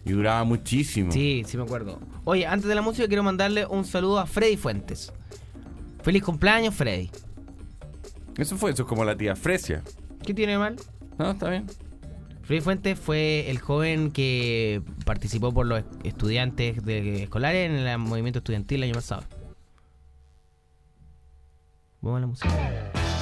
Y duraba muchísimo. Sí, sí me acuerdo. Oye, antes de la música quiero mandarle un saludo a Freddy Fuentes. Feliz cumpleaños, Freddy. Eso fue, eso es como la tía Fresia. ¿Qué tiene de mal? No, está bien. Freddy Fuentes fue el joven que participó por los estudiantes de escolares en el movimiento estudiantil el año pasado. Vamos a la música.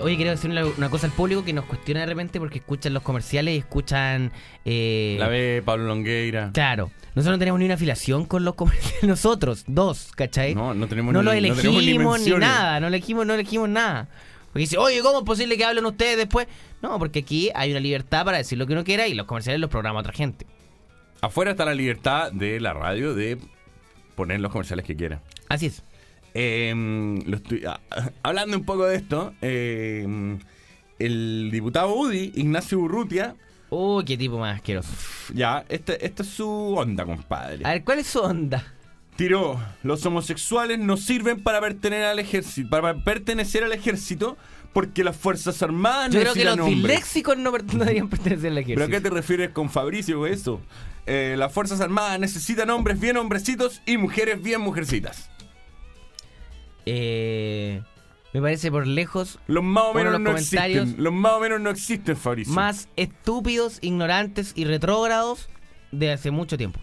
Eh, oye, quiero decir una, una cosa al público que nos cuestiona de repente porque escuchan los comerciales y escuchan. eh, La ve Pablo Longueira. Claro, nosotros no tenemos ni una afiliación con los comerciales. Nosotros, dos, ¿cachai? No, no tenemos no ni- lo no elegimos tenemos ni ni, nada, no elegimos, no elegimos nada. Porque dice, oye, ¿cómo es posible que hablen ustedes después? No, porque aquí hay una libertad para decir lo que uno quiera y los comerciales los programa otra gente. Afuera está la libertad de la radio de poner los comerciales que quiera. Así es. Lo estoy- ah, hablando un poco de esto, eh, el diputado UDI, Ignacio Urrutia. Uy, qué tipo más asqueroso. Ya, esta, esta es su onda, compadre. A ver, ¿cuál es su onda? tiró, los homosexuales no sirven para pertenecer al ejército, para pertenecer al ejército porque las Fuerzas Armadas Yo creo que los disléxicos no, no deberían pertenecer al ¿Pero a ejército. qué te refieres con Fabricio eso? Eh, las Fuerzas Armadas necesitan hombres bien hombrecitos y mujeres bien mujercitas. Eh, me parece por lejos Los más o menos los no comentarios existen. Los más o menos no existen, Fabricio. más estúpidos, ignorantes y retrógrados de hace mucho tiempo.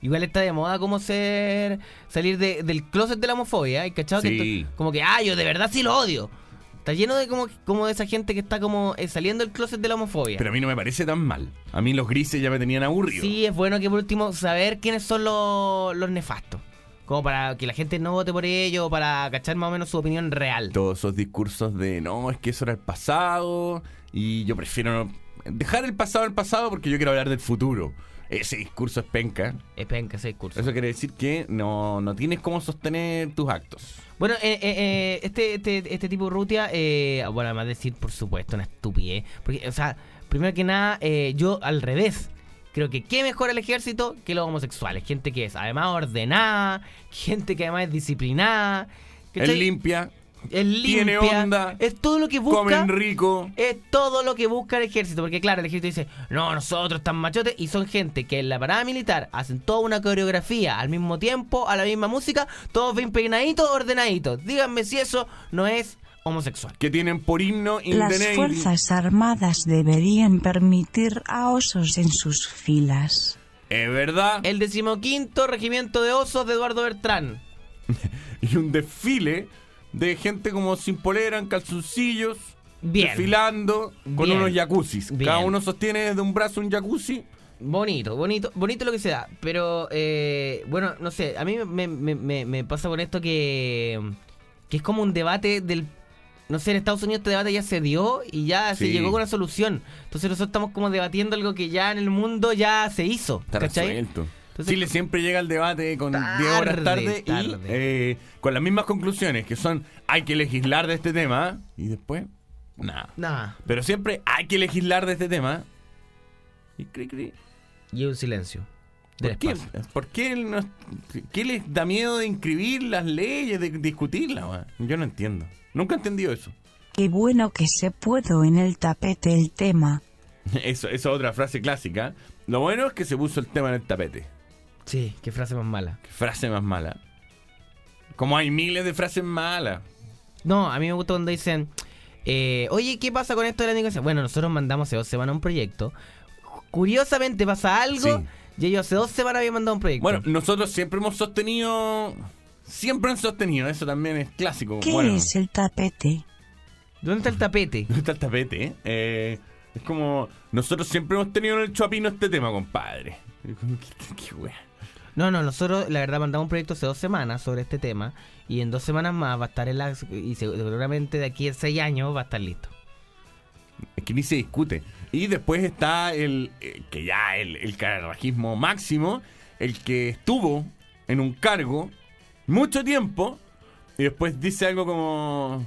Igual está de moda como ser salir de- del closet de la homofobia, ¿hay cachado? Que Sí. esto- como que, ah, yo de verdad sí lo odio. Está lleno de como, como de esa gente que está como eh, saliendo del closet de la homofobia. Pero a mí no me parece tan mal. A mí los grises ya me tenían aburrido. Sí, es bueno que por último saber quiénes son los, los nefastos. Como para que la gente no vote por ellos, para cachar más o menos su opinión real. Todos esos discursos de no, es que eso era el pasado y yo prefiero dejar el pasado al pasado porque yo quiero hablar del futuro. Ese discurso es penca. Es penca ese discurso. Eso quiere decir que no, no tienes cómo sostener tus actos. Bueno, eh, eh, eh, este, este, este tipo de Rutia, eh, bueno, además de decir, por supuesto, una estupidez. Porque, o sea, primero que nada, eh, yo al revés. Creo que qué mejor el ejército que los homosexuales. Gente que es además ordenada, gente que además es disciplinada. ¿cachai? Él limpia, Es limpia, tiene onda, es todo lo que busca. comen rico. Es todo lo que busca el ejército. Porque, claro, el ejército dice: No, nosotros tan machotes. Y son gente que en la parada militar hacen toda una coreografía al mismo tiempo, a la misma música, todos bien peinaditos, ordenaditos. Díganme si eso no es homosexual. Que tienen por himno In Las the Navy. Fuerzas Armadas deberían permitir a osos en sus filas. Es verdad. El decimoquinto regimiento de osos de Eduardo Bertrán. Y un desfile de gente como sin polera, en calzoncillos. Bien. Desfilando con Bien. unos jacuzzis. Bien. Cada uno sostiene desde un brazo un jacuzzi. Bonito, bonito, bonito lo que se da. Pero, eh, bueno, no sé, a mí me, me- me- me pasa con esto que, que es como un debate del... No sé, en Estados Unidos este debate ya se dio y ya se llegó con una solución. Entonces nosotros estamos como debatiendo algo que ya en el mundo ya se hizo. Está ¿Cachai? Entonces- Chile siempre llega al debate con 10 horas Tarde, tarde, y eh, con las mismas conclusiones, que son hay que legislar de este tema y después, nada. Nada. Pero siempre hay que legislar de este tema. Y cri, cri. Y un silencio. ¿Por qué. ¿Por qué, no- qué les da miedo de inscribir las leyes, de discutirlas? Yo no entiendo. Nunca he entendido eso. Qué bueno que se pudo en el tapete el tema. Eso, esa es otra frase clásica. Lo bueno es que se puso el tema en el tapete. Sí, qué frase más mala. Qué frase más mala. Como hay miles de frases malas. No, a mí me gusta cuando dicen, eh, oye, ¿qué pasa con esto de la negociación? Bueno, nosotros mandamos hace dos semanas un proyecto. Curiosamente pasa algo Sí. y ellos hace dos semanas habían mandado un proyecto. Bueno, nosotros siempre hemos sostenido. Siempre han sostenido, eso también es clásico. ¿Qué bueno, es el tapete? ¿dónde está el tapete? ¿Dónde está el tapete? eh? Es como. Nosotros siempre hemos tenido en el chuapino este tema, compadre. Y como, ¿Qué, qué wea? No, no, nosotros la verdad mandamos un proyecto hace dos semanas sobre este tema y en dos semanas más va a estar en la... y seguramente de aquí a seis años va a estar listo. Es que ni se discute. Y después está el. eh, que ya el, el carajismo máximo, el que estuvo en un cargo mucho tiempo y después dice algo como.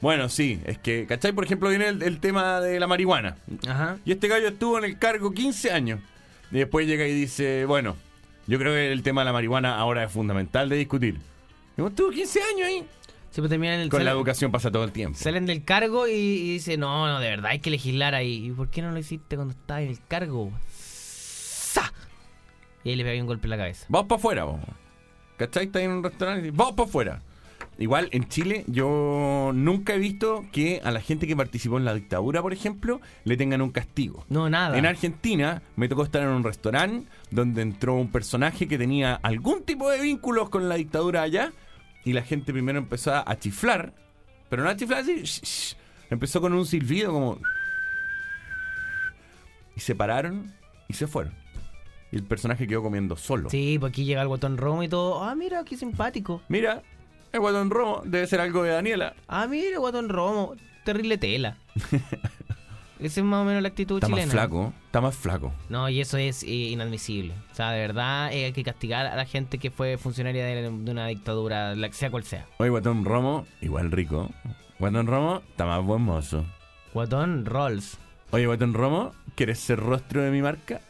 Bueno, sí, es que, ¿cachai? Por ejemplo, viene el, el tema de la marihuana. Ajá. Y este gallo estuvo en el cargo 15 años. Y después llega y dice, bueno, yo creo que el tema de la marihuana ahora es fundamental de discutir. Y estuvo 15 años ahí. Terminan el Con la educación pasa todo el tiempo. Salen del cargo y, y dicen, no, no, de verdad hay que legislar ahí. ¿Y por qué no lo hiciste cuando estabas en el cargo? ¡Sa! Y ahí le pegué un golpe en la cabeza. Vamos para afuera, vos. ¿Cachai? Estás en un restaurante y vamos para afuera. Igual en Chile yo nunca he visto que a la gente que participó en la dictadura, por ejemplo, le tengan un castigo. No, nada. En Argentina me tocó estar en un restaurante donde entró un personaje que tenía algún tipo de vínculos con la dictadura allá y la gente primero empezó a chiflar, pero no a chiflar así, sh- sh. empezó con un silbido como... Y se pararon y se fueron. Y el personaje quedó comiendo solo. Sí, pues aquí llega el botón romo y todo. Ah, mira, qué simpático. Mira, el guatón romo debe ser algo de Daniela. Ah, mira, guatón romo. Terrible tela. Esa es más o menos la actitud Está chilena. más flaco, está más flaco. No, y eso es eh, inadmisible. O sea, de verdad eh, hay que castigar a la gente que fue funcionaria de, de una dictadura, la, sea cual sea. Oye, guatón romo, igual rico. Guatón romo, está más buen mozo. Guatón Rolls. Oye, guatón romo, ¿quieres ser rostro de mi marca?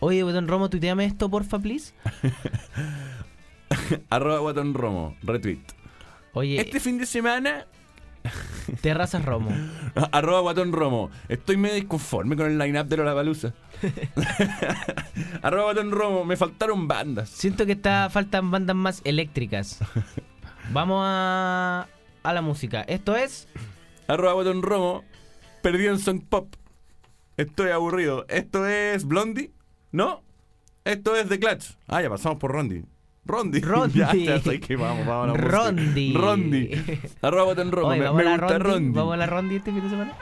Oye, guatón romo, tuiteame esto, porfa, please. Arroba Guatón Romo, retweet. Oye, Este fin de semana, Terrazas Romo. arroba Guatón Romo. Estoy medio disconforme con el line-up de Lollapalooza. arroba Guatón Romo, me faltaron bandas. Siento que está, faltan bandas más eléctricas. Vamos a, a la música. Esto es. Arroba Guatón Romo, perdido en Song Pop. Estoy aburrido. Esto es Blondie, ¿no? Esto es The Clutch. Ah, ya pasamos por Rondi. Rondi. Rondi. ya, ya sé que vamos, vamos a la. Rondi. Rondi. Arroba Romo, Oye, me, me gusta Rondi, Rondi. vamos a la Rondi este fin de semana.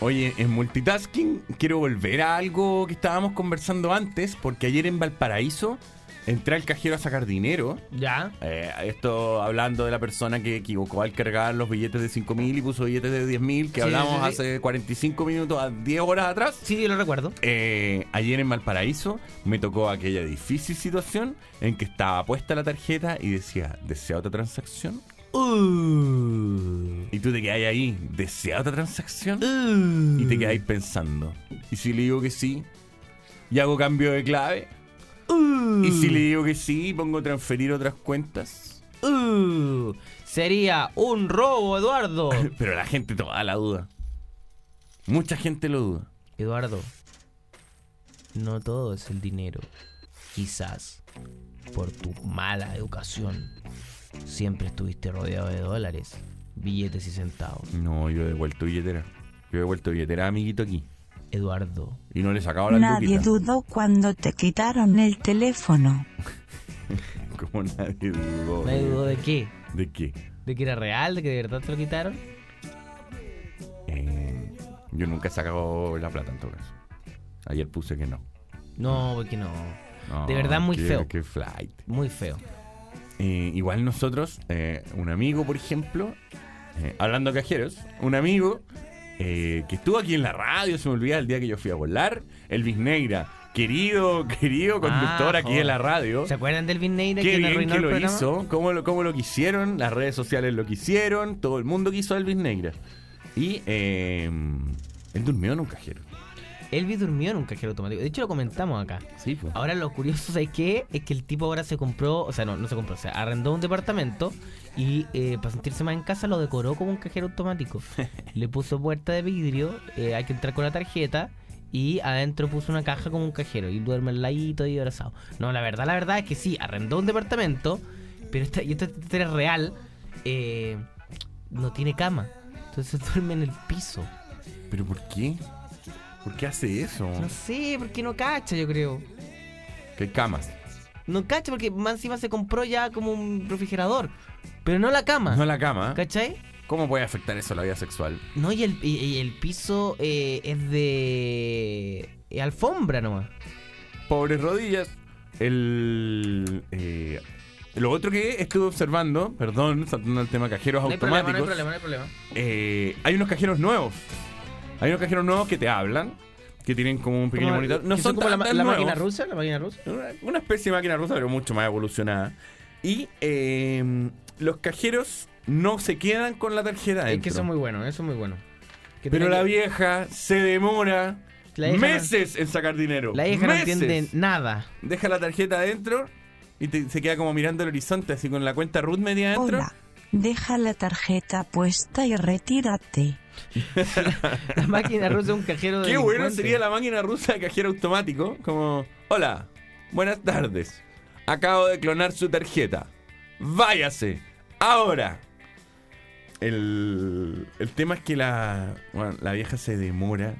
Oye, en multitasking quiero volver a algo que estábamos conversando antes, porque ayer en Valparaíso entré al cajero a sacar dinero. Ya. Eh, esto hablando de la persona que equivocó al cargar los billetes de 5 mil y puso billetes de 10 mil, que Sí, hablamos sí, sí. hace 45 minutos, a 10 horas atrás. Sí, yo lo recuerdo. Eh, ayer en Valparaíso me tocó aquella difícil situación en que estaba puesta la tarjeta y decía, ¿desea otra transacción? Uh. Y tú te quedas ahí, ¿desea otra transacción? Y te quedáis pensando. ¿Y si le digo que sí? ¿Y hago cambio de clave? ¿Y si le digo que sí? ¿Pongo transferir otras cuentas? Uh, sería un robo, Eduardo. Pero la gente toda la duda. Mucha gente lo duda. Eduardo, no todo es el dinero. Quizás por tu mala educación siempre estuviste rodeado de dólares, billetes y centavos. No, yo he devuelto billetera. Yo he devuelto billetera, amiguito, aquí. Eduardo. Y no le he sacado la Nadie luquita. dudó cuando te quitaron el teléfono. Como nadie dudó. ¿Nadie dudó de qué? ¿De qué? ¿De que era real? ¿De que de verdad te lo quitaron? Eh, yo nunca he sacado la plata en todo caso. Ayer puse que no. No, porque no. No, de verdad muy qué- feo. Qué flight. Muy feo. Eh, igual nosotros, eh, un amigo, por ejemplo, eh, hablando de cajeros, un amigo que estuvo aquí en la radio, se me olvida el día que yo fui a volar, Elvis Negra, querido, querido conductor Ah, aquí en la radio. ¿Se acuerdan del Vinneira Qué que bien arruinó que el lo programa? hizo, cómo lo, cómo lo quisieron, las redes sociales lo quisieron, todo el mundo quiso a Elvis Negra. Y él durmió en un cajero. Elvis durmió en un cajero automático. De hecho, lo comentamos acá. Sí, pues. Ahora lo curioso, ¿sabes qué? Es que el tipo ahora se compró, o sea, no, no se compró, o sea, arrendó un departamento y eh, para sentirse más en casa lo decoró como un cajero automático. Le puso puerta de vidrio, eh, hay que entrar con la tarjeta y adentro puso una caja como un cajero y duerme al ladito y abrazado. No, la verdad, la verdad es que sí, arrendó un departamento, pero esta, y esta historia es real, eh, no tiene cama. Entonces duerme en el piso. ¿Pero por qué? ¿Por qué hace eso? No sé, porque no cacha, yo creo. Hay camas. No cacha porque más encima se compró ya como un refrigerador. Pero no la cama. No la cama. ¿Cachai? ¿Cómo puede afectar eso a la vida sexual? No, y el, y- y el piso eh, es de eh, alfombra nomás. Pobres rodillas. El. eh, lo otro que estuve observando, perdón, saltando al tema cajeros No hay problema, automáticos. no hay problema, no hay problema. eh, hay unos cajeros nuevos. Hay unos cajeros nuevos que te hablan, que tienen como un pequeño Como- monitor. No son, como la, tan- ma- tan la nuevos. máquina rusa, la máquina rusa. Una, una especie de máquina rusa, pero mucho más evolucionada. Y eh, los cajeros no se quedan con la tarjeta Es adentro. que eso es muy bueno, eso es muy bueno. Que Pero la que- vieja se demora La vieja no- meses en sacar dinero. La hija no entiende nada. Deja la tarjeta adentro y te- se queda como mirando el horizonte, así con la cuenta Ruth media adentro. Hola. Deja la tarjeta puesta y retírate. La máquina rusa es un cajero de Qué bueno sería la máquina rusa de cajero automático. Como, hola, buenas tardes. Acabo de clonar su tarjeta. Váyase, ahora. El, el tema es que la, bueno, la vieja se demora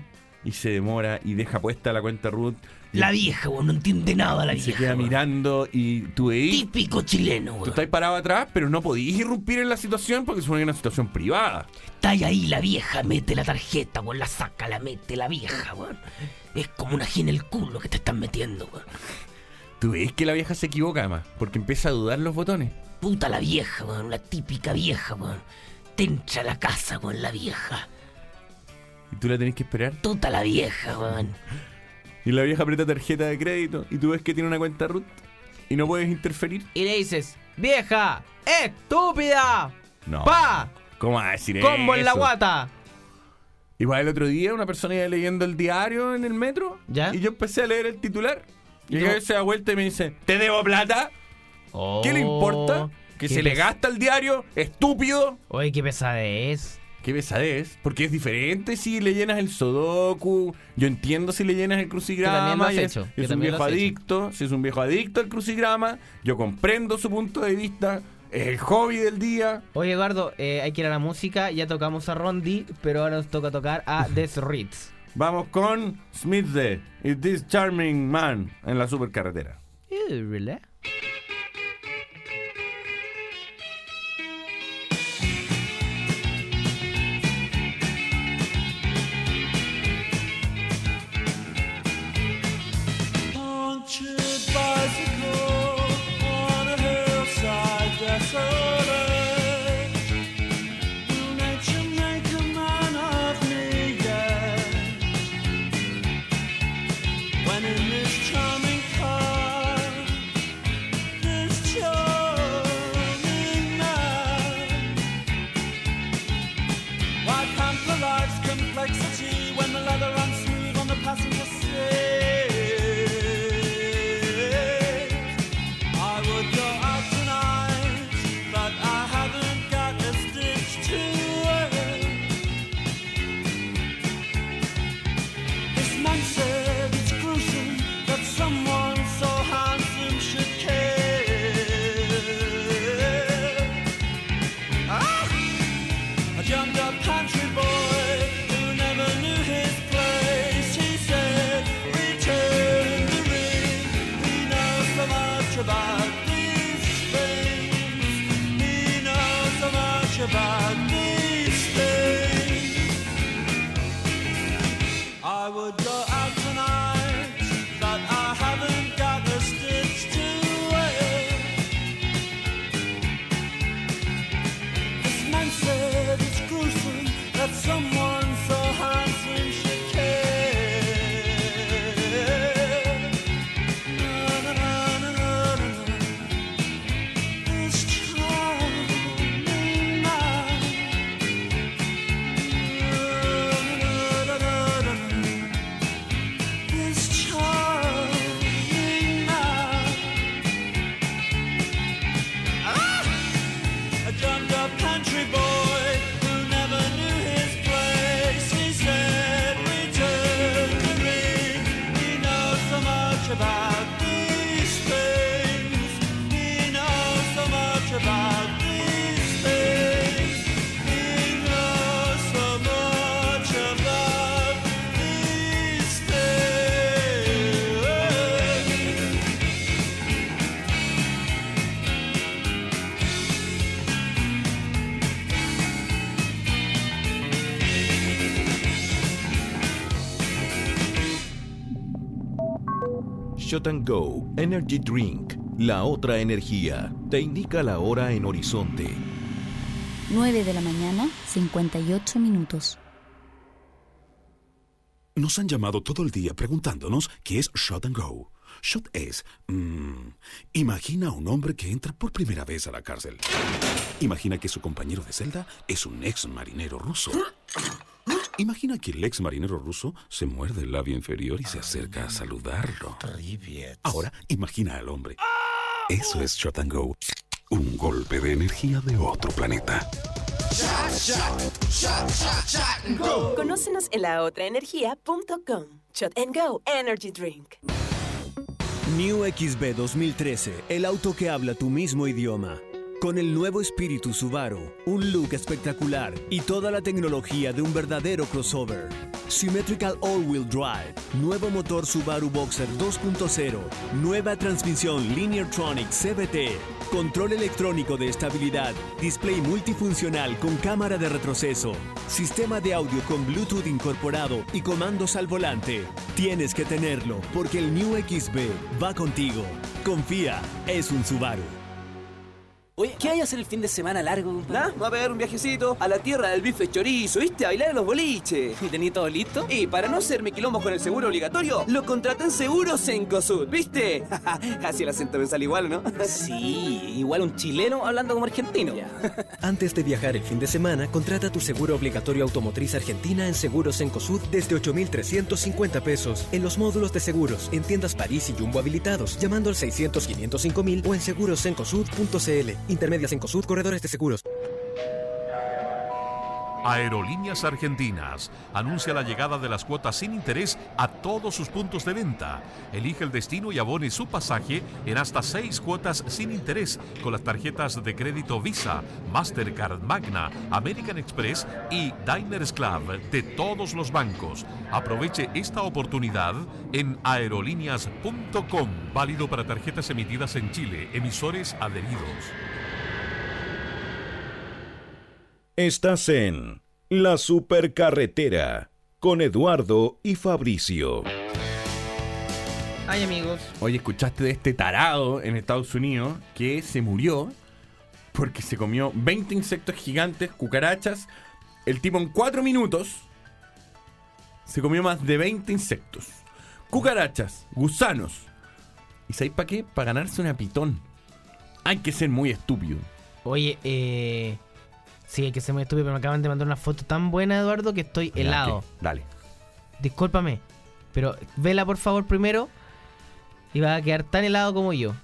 y se demora y deja puesta la cuenta Ruth. La vieja, weón, no entiende nada la y se vieja. queda mirando y tú veís. Típico chileno, Tú weón. estás parado atrás, pero no podís irrumpir en la situación porque es una situación privada. Está ahí la vieja, mete la tarjeta, weón, la saca, la mete la vieja, weón. Es como una gina en el culo que te están metiendo, weón. Tú ves que la vieja se equivoca además, porque empieza a dudar los botones. Puta la vieja, weón, la típica vieja, weón. Te entra a la casa, weón, la vieja. Y tú la tenés que esperar. Puta la vieja, weón. Y la vieja aprieta tarjeta de crédito y tú ves que tiene una cuenta root y no puedes interferir. Y le dices, vieja, estúpida, No. pa, ¿Cómo vas a decir combo en la eso? guata. Igual el otro día una persona iba leyendo el diario en el metro y yo empecé a leer el titular. Y ¿Y ella cómo? se da vuelta y me dice, ¿te debo plata? ¿Qué le importa? Que Oh, se le gasta el diario, estúpido. Oye, qué pesadez. Qué pesadez, porque es diferente si le llenas el sudoku. Yo entiendo si le llenas el crucigrama. también lo has y es, hecho, que es un viejo adicto. Si es un viejo adicto al crucigrama, yo comprendo su punto de vista. Es el hobby del día. Oye, Eduardo, eh, hay que ir a la música. Ya tocamos a Rondi, pero ahora nos toca tocar a The Ritz. Vamos con Smith Is This Charming Man en la supercarretera. ¿Really? Shot and Go Energy Drink, la otra energía, te indica la hora en horizonte. 9 de la mañana, 58 minutos. Nos han llamado todo el día preguntándonos qué es Shot and Go. Shot es... mm, imagina a un hombre que entra por primera vez a la cárcel. Imagina que su compañero de celda es un ex marinero ruso. Imagina que el ex marinero ruso se muerde el labio inferior y se acerca a saludarlo. Ahora, imagina al hombre. Eso es Shot and Go. Un golpe de energía de otro planeta. Conócenos en laotraenergia.com. Shot and Go Energy Drink. New XB 2013, el auto que habla tu mismo idioma. Con el nuevo espíritu Subaru, un look espectacular y toda la tecnología de un verdadero crossover. Symmetrical All-Wheel Drive, nuevo motor Subaru Boxer 2.0, nueva transmisión Lineartronic CVT, control electrónico de estabilidad, display multifuncional con cámara de retroceso, sistema de audio con Bluetooth incorporado y comandos al volante. Tienes que tenerlo porque el New XB va contigo. Confía, es un Subaru. Oye, ¿qué hay a hacer el fin de semana largo? ¿Ah? Va a pegar un viajecito a la tierra del bife chorizo, ¿viste? A bailar en los boliches. ¿Y tení todo listo? Y para no hacerme quilombos con el seguro obligatorio, lo contraté en Seguros Cencosud, ¿viste? Casi el acento me sale igual, ¿no? sí, igual un chileno hablando como argentino. Antes de viajar el fin de semana, contrata tu seguro obligatorio automotriz argentina en Seguros Encosud desde 8,350 pesos. En los módulos de seguros, en tiendas París y Jumbo habilitados, llamando al 600-505,000 o en segurosencosud.cl. Intermedias Encosud, corredores de seguros. Aerolíneas Argentinas anuncia la llegada de las cuotas sin interés a todos sus puntos de venta. Elige el destino y abone su pasaje en hasta seis cuotas sin interés con las tarjetas de crédito Visa, Mastercard, Magna, American Express y Diners Club de todos los bancos. Aproveche esta oportunidad en aerolíneas.com, válido para tarjetas emitidas en Chile, emisores adheridos. Estás en La Supercarretera con Eduardo y Fabricio. Ay, amigos. Oye, ¿escuchaste de este tarado en Estados Unidos que se murió porque se comió 20 insectos gigantes, cucarachas? El tipo en 4 minutos se comió más de 20 insectos. Cucarachas, gusanos. ¿Y sabéis para qué? Para ganarse una pitón. Hay que ser muy estúpido. Oye, eh. Sí, hay que ser muy estúpido, pero me acaban de mandar una foto tan buena, Eduardo, que estoy Ya, helado. Dale. Discúlpame, pero vela por favor primero y va a quedar tan helado como yo.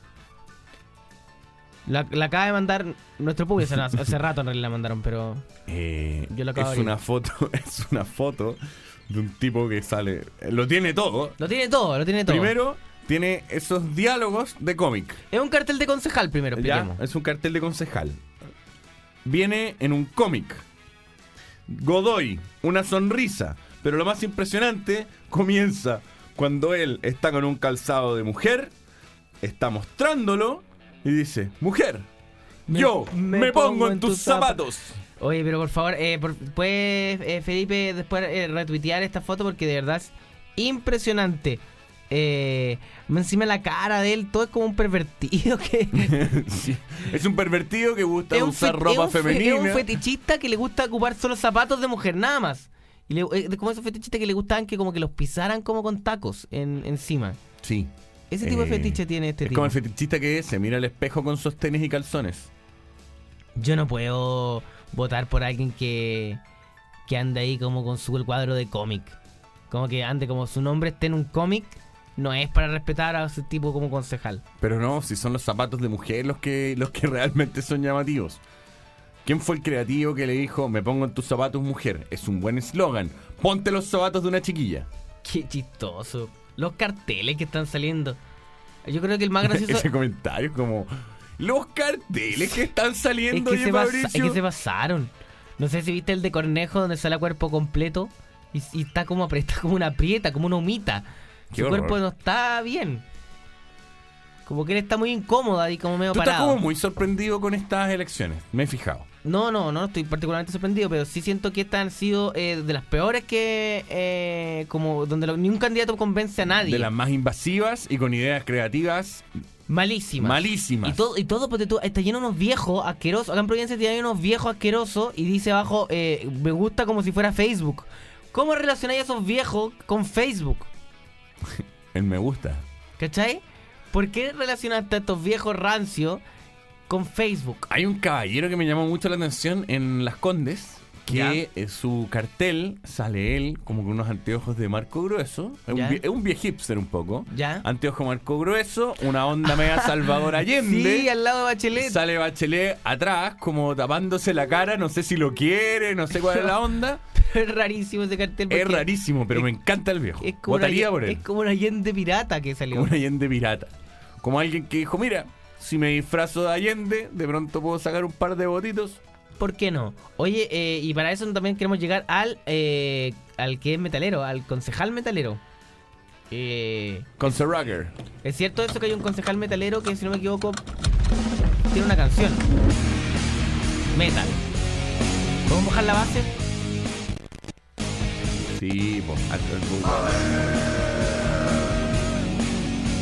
La, la acaba de mandar nuestro público, hace, hace rato en realidad la mandaron, pero Eh, Yo lo acabo es de una foto, es una foto de un tipo que sale. Lo tiene todo. lo tiene todo, lo tiene todo. Primero, tiene esos diálogos de cómic. Es un cartel de concejal primero, Ya, es un cartel de concejal. Viene en un cómic. Godoy, una sonrisa. Pero lo más impresionante comienza cuando él está con un calzado de mujer, está mostrándolo y dice, mujer, yo me, pongo, en tus zapatos. Oye, pero por favor, eh, por- ¿puedes, eh, Felipe, después eh, retuitear esta foto? Porque de verdad es impresionante. Eh, encima la cara de él, todo es como un pervertido que... Sí, Es un pervertido que gusta es usar ropa es femenina. es un fetichista que le gusta ocupar solo zapatos de mujer, nada más. Y le, eh, como esos fetichistas que le gustaban que como que los pisaran como con tacos en, encima. Sí. Ese tipo de Eh, fetiche tiene este es tipo. como el fetichista que se mira al espejo con sostenes y calzones. Yo no puedo votar por alguien que, que ande ahí como con su cuadro de cómic. Como que ande como su nombre esté en un cómic. No es para respetar a ese tipo como concejal. Pero no, si son los zapatos de mujer los que, los que realmente son llamativos. ¿Quién fue el creativo que le dijo, me pongo en tus zapatos mujer? Es un buen eslogan. Ponte los zapatos de una chiquilla. Qué chistoso. Los carteles que están saliendo. Yo creo que el más gracioso Ese comentario es como... Los carteles que están saliendo, es que, se Fabricio. es que se pasaron. No sé si viste el de Cornejo donde sale a cuerpo completo y, y está como apretado, como una prieta, como una humita. Qué Su horror. cuerpo no está bien. Como que él está muy incómoda y como medio Tú estás parado. como muy sorprendido con estas elecciones. Me he fijado. No, no, no estoy particularmente sorprendido, pero sí siento que estas han sido eh, de las peores que. eh, como donde lo- ni un candidato convence a nadie. De las más invasivas y con ideas creativas Malísimas. malísimas. Y todo, y todo porque tú, está lleno de unos viejos asquerosos. Acá en Providencia tiene unos viejos asquerosos y dice abajo, eh, me gusta como si fuera Facebook. ¿Cómo relacionáis a esos viejos con Facebook? El me gusta. ¿Cachai? ¿Por qué relacionaste a estos viejos rancios con Facebook? Hay un caballero que me llamó mucho la atención en Las Condes. Que en su cartel sale él como con unos anteojos de marco grueso. Es un, vie- es un viejo hipster un poco. Ya. Anteojos marco grueso, una onda media Salvador Allende. Sí, al lado de Bachelet. Sale Bachelet atrás, como tapándose la cara. No sé si lo quiere, no sé cuál es la onda. Es rarísimo ese cartel. Es rarísimo, pero me encanta el viejo. Es como, una, Votaría por él. es como una Allende pirata que salió. Como un Allende pirata. Como alguien que dijo, mira, si me disfrazo de Allende, de pronto puedo sacar un par de votitos. ¿Por qué no? Oye, eh, y para eso también queremos llegar al eh, al que es metalero, al concejal metalero. Eh, Con Sir Rocker. ¿Es cierto eso que hay un concejal metalero que, si no me equivoco, tiene una canción? Metal. ¿Podemos bajar la base? Sí, pues.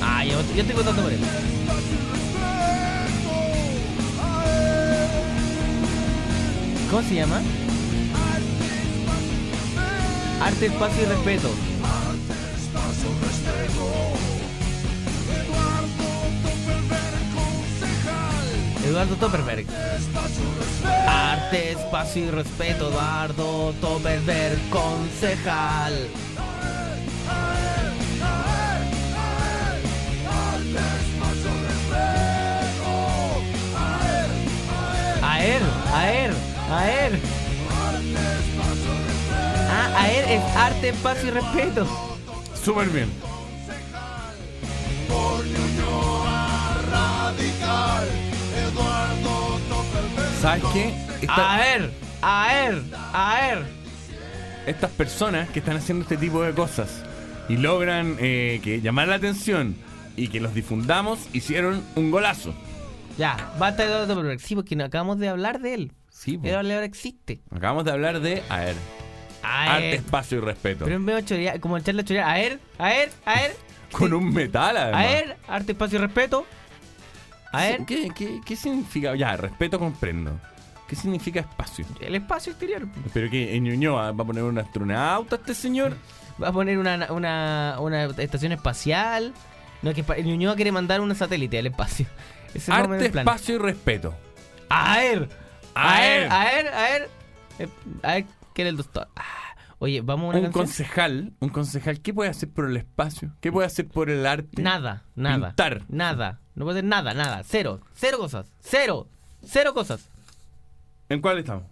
Ah, yo, yo estoy votando por él. ¿Cómo se llama? Arte, espacio y respeto. Eduardo Topperberg. Arte, espacio y respeto, Eduardo Topperberg, concejal. A él, a él, a él. Ah, a él es arte, espacio y respeto. Súper bien. ¿Sabes qué? Esta- A ver, a ver, a ver. estas personas que están haciendo este tipo de cosas y logran eh, que llamar la atención y que los difundamos, hicieron un golazo. Ya, basta de. Sí, porque no acabamos de hablar de él. Sí, po. Eduardo ahora existe. Acabamos de hablar de, a ver, A arte, espacio y respeto. Pero en vez de chorear, como echarle a chorear. A ver, a ver, a ver. Con un metal, A además. ver, arte, espacio y respeto. A ver. ¿Qué, qué, qué significa? Ya, respeto comprendo. ¿Qué significa espacio? El espacio exterior. ¿Pero qué? ¿En Ñuñoa va a poner un astronauta este señor? Va a poner una, una, una estación espacial. No, es que Ñuñoa quiere mandar un satélite al espacio. Ese Arte, el espacio y respeto. A ver. A A ver, ver. a ver, a ver. Eh, A ver, ¿qué era el doctor? Ah, Oye, vamos a una Un canción? concejal, un concejal, ¿qué puede hacer por el espacio? ¿Qué puede hacer por el arte? Nada, nada. Pintar. Nada. No puede hacer nada, nada. Cero. Cero cosas. Cero. Cero cosas. ¿En cuál estamos?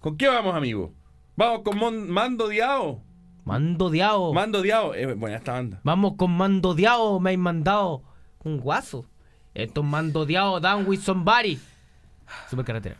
¿Con qué vamos, amigo? Vamos con Mon- Mando Diao. Mando Diao. Mando Diao. Eh, buena esta banda. Vamos con Mando Diao. Me han mandado un guaso. Esto es Mando Diao. Dan with somebody. Supercarretera.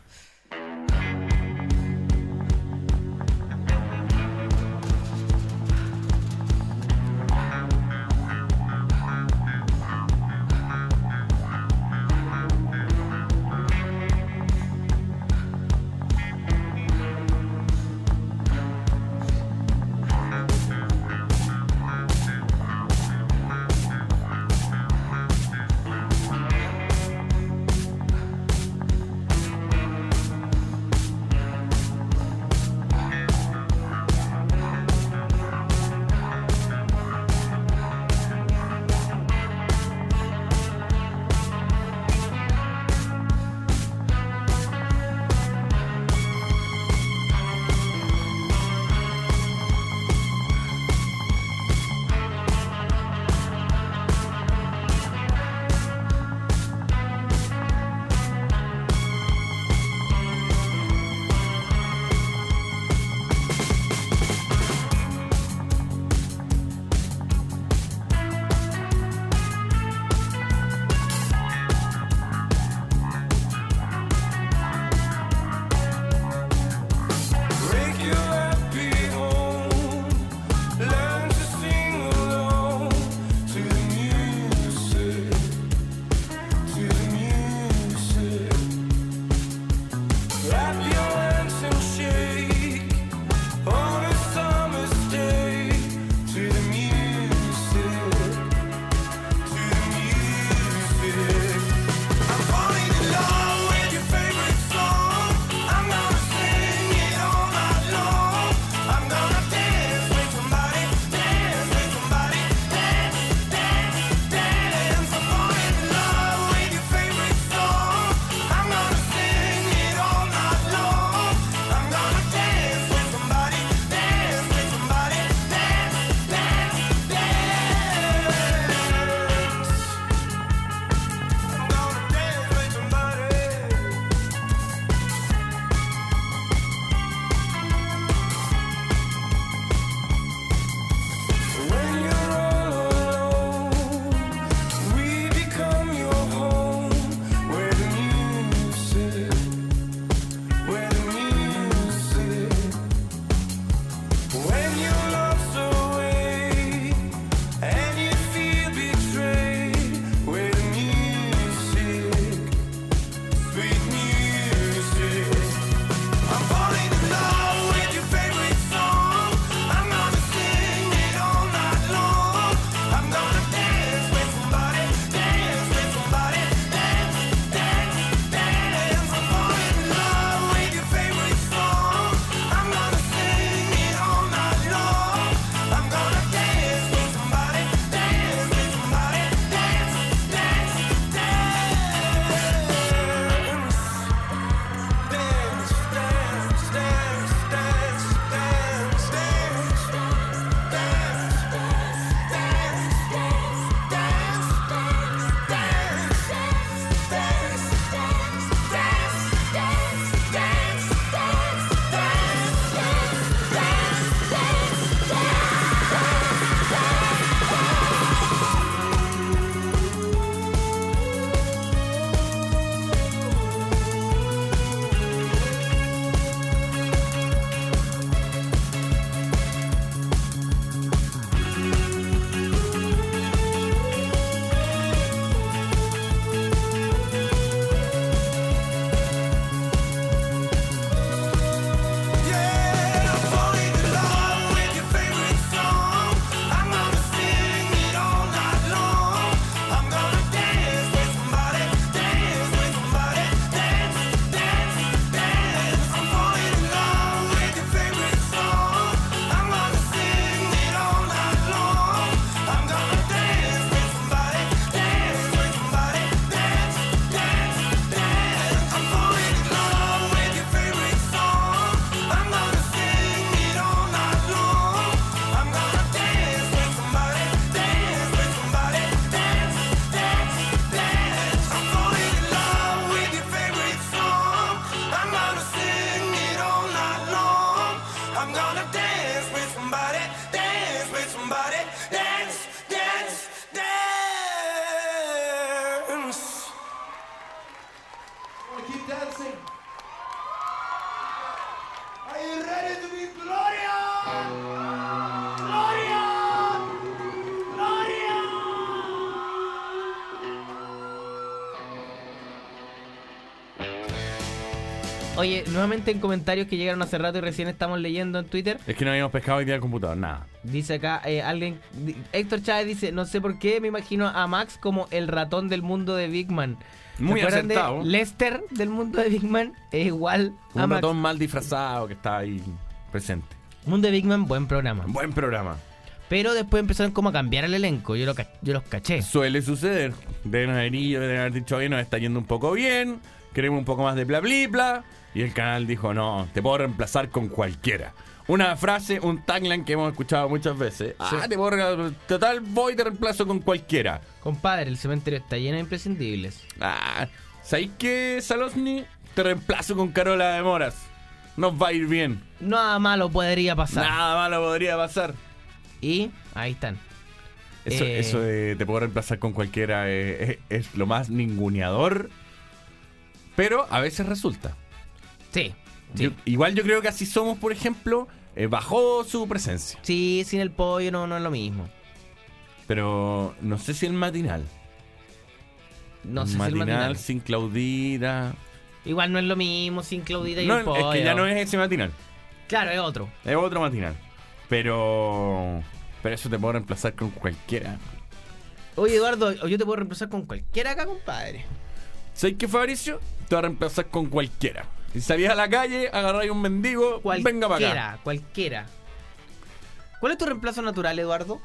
Oye, nuevamente en comentarios que llegaron hace rato y recién estamos leyendo en Twitter. Es que no habíamos pescado hoy día el computador, nada. Dice acá eh, alguien, Héctor Chávez dice, no sé por qué, me imagino a Max como el ratón del mundo de Big Man. ¿Se Muy de acertado. Lester del mundo de Big Man es igual a Un Max. ratón mal disfrazado que está ahí presente. Mundo de Big Man, buen programa. Buen programa. Pero después empezaron como a cambiar el elenco, yo, lo yo los caché. Suele suceder. Deben haber ido, deben haber dicho, oye, nos está yendo un poco bien, queremos un poco más de bla bla bla. Y el canal dijo, no, te puedo reemplazar con cualquiera. Una frase, un tagline que hemos escuchado muchas veces. Ah, te puedo re- Total, voy y te reemplazo con cualquiera. Compadre, el cementerio está lleno de imprescindibles. Ah, ¿sabéis qué, Salosni? Te reemplazo con Carola de Moras. Nos va a ir bien. Nada malo podría pasar. Nada malo podría pasar. Y ahí están. Eso, Eh, eso de te puedo reemplazar con cualquiera eh, es, es lo más ninguneador. Pero a veces resulta. Sí. Yo- igual yo creo que así somos, por ejemplo, eh, bajó su presencia. Sí, sin el pollo no, no es lo mismo. Pero no sé si el matinal. No sé si el matinal, matinal. sin Claudita. Igual no es lo mismo sin Claudita y No, el pollo. es que ya no es ese matinal. Claro, es otro. Es otro matinal. Pero. Pero eso te puedo reemplazar con cualquiera. Oye, Eduardo, yo te puedo reemplazar con cualquiera acá, compadre. ¿Sabes qué, Fabricio? Te voy a reemplazar con cualquiera. Si salías a la calle, agarráis un mendigo, venga para acá. Cualquiera, cualquiera. ¿Cuál es tu reemplazo natural, Eduardo?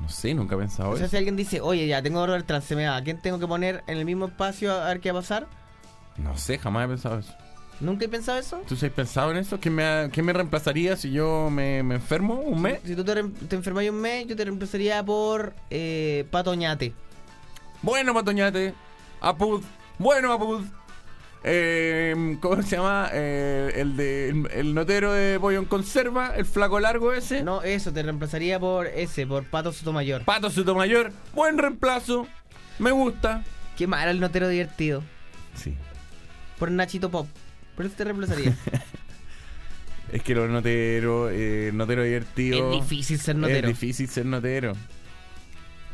No sé, nunca he pensado O sea, eso. si alguien dice, oye, ya tengo dolor va, ¿a quién tengo que poner en el mismo espacio a ver qué va a pasar? No sé, jamás he pensado eso. ¿Nunca he pensado eso? ¿Tú sí has pensado en eso? ¿Quién me, reemplazaría si yo me, me enfermo un mes? Si tú te, te enfermas un mes, yo te reemplazaría por eh, Patoñate. Bueno, Matoñate. Apud. Bueno, Apud. Eh, ¿Cómo se llama? Eh, el de el, el notero de pollo en conserva, el flaco largo ese. No, eso, te reemplazaría por ese, por Pato Sotomayor. Pato Sotomayor. Buen reemplazo. Me gusta. Qué malo el notero divertido. Sí. Por Nachito Pop. Por eso te reemplazaría. Es que los noteros, eh, notero divertido. Es difícil ser notero. Es difícil ser notero.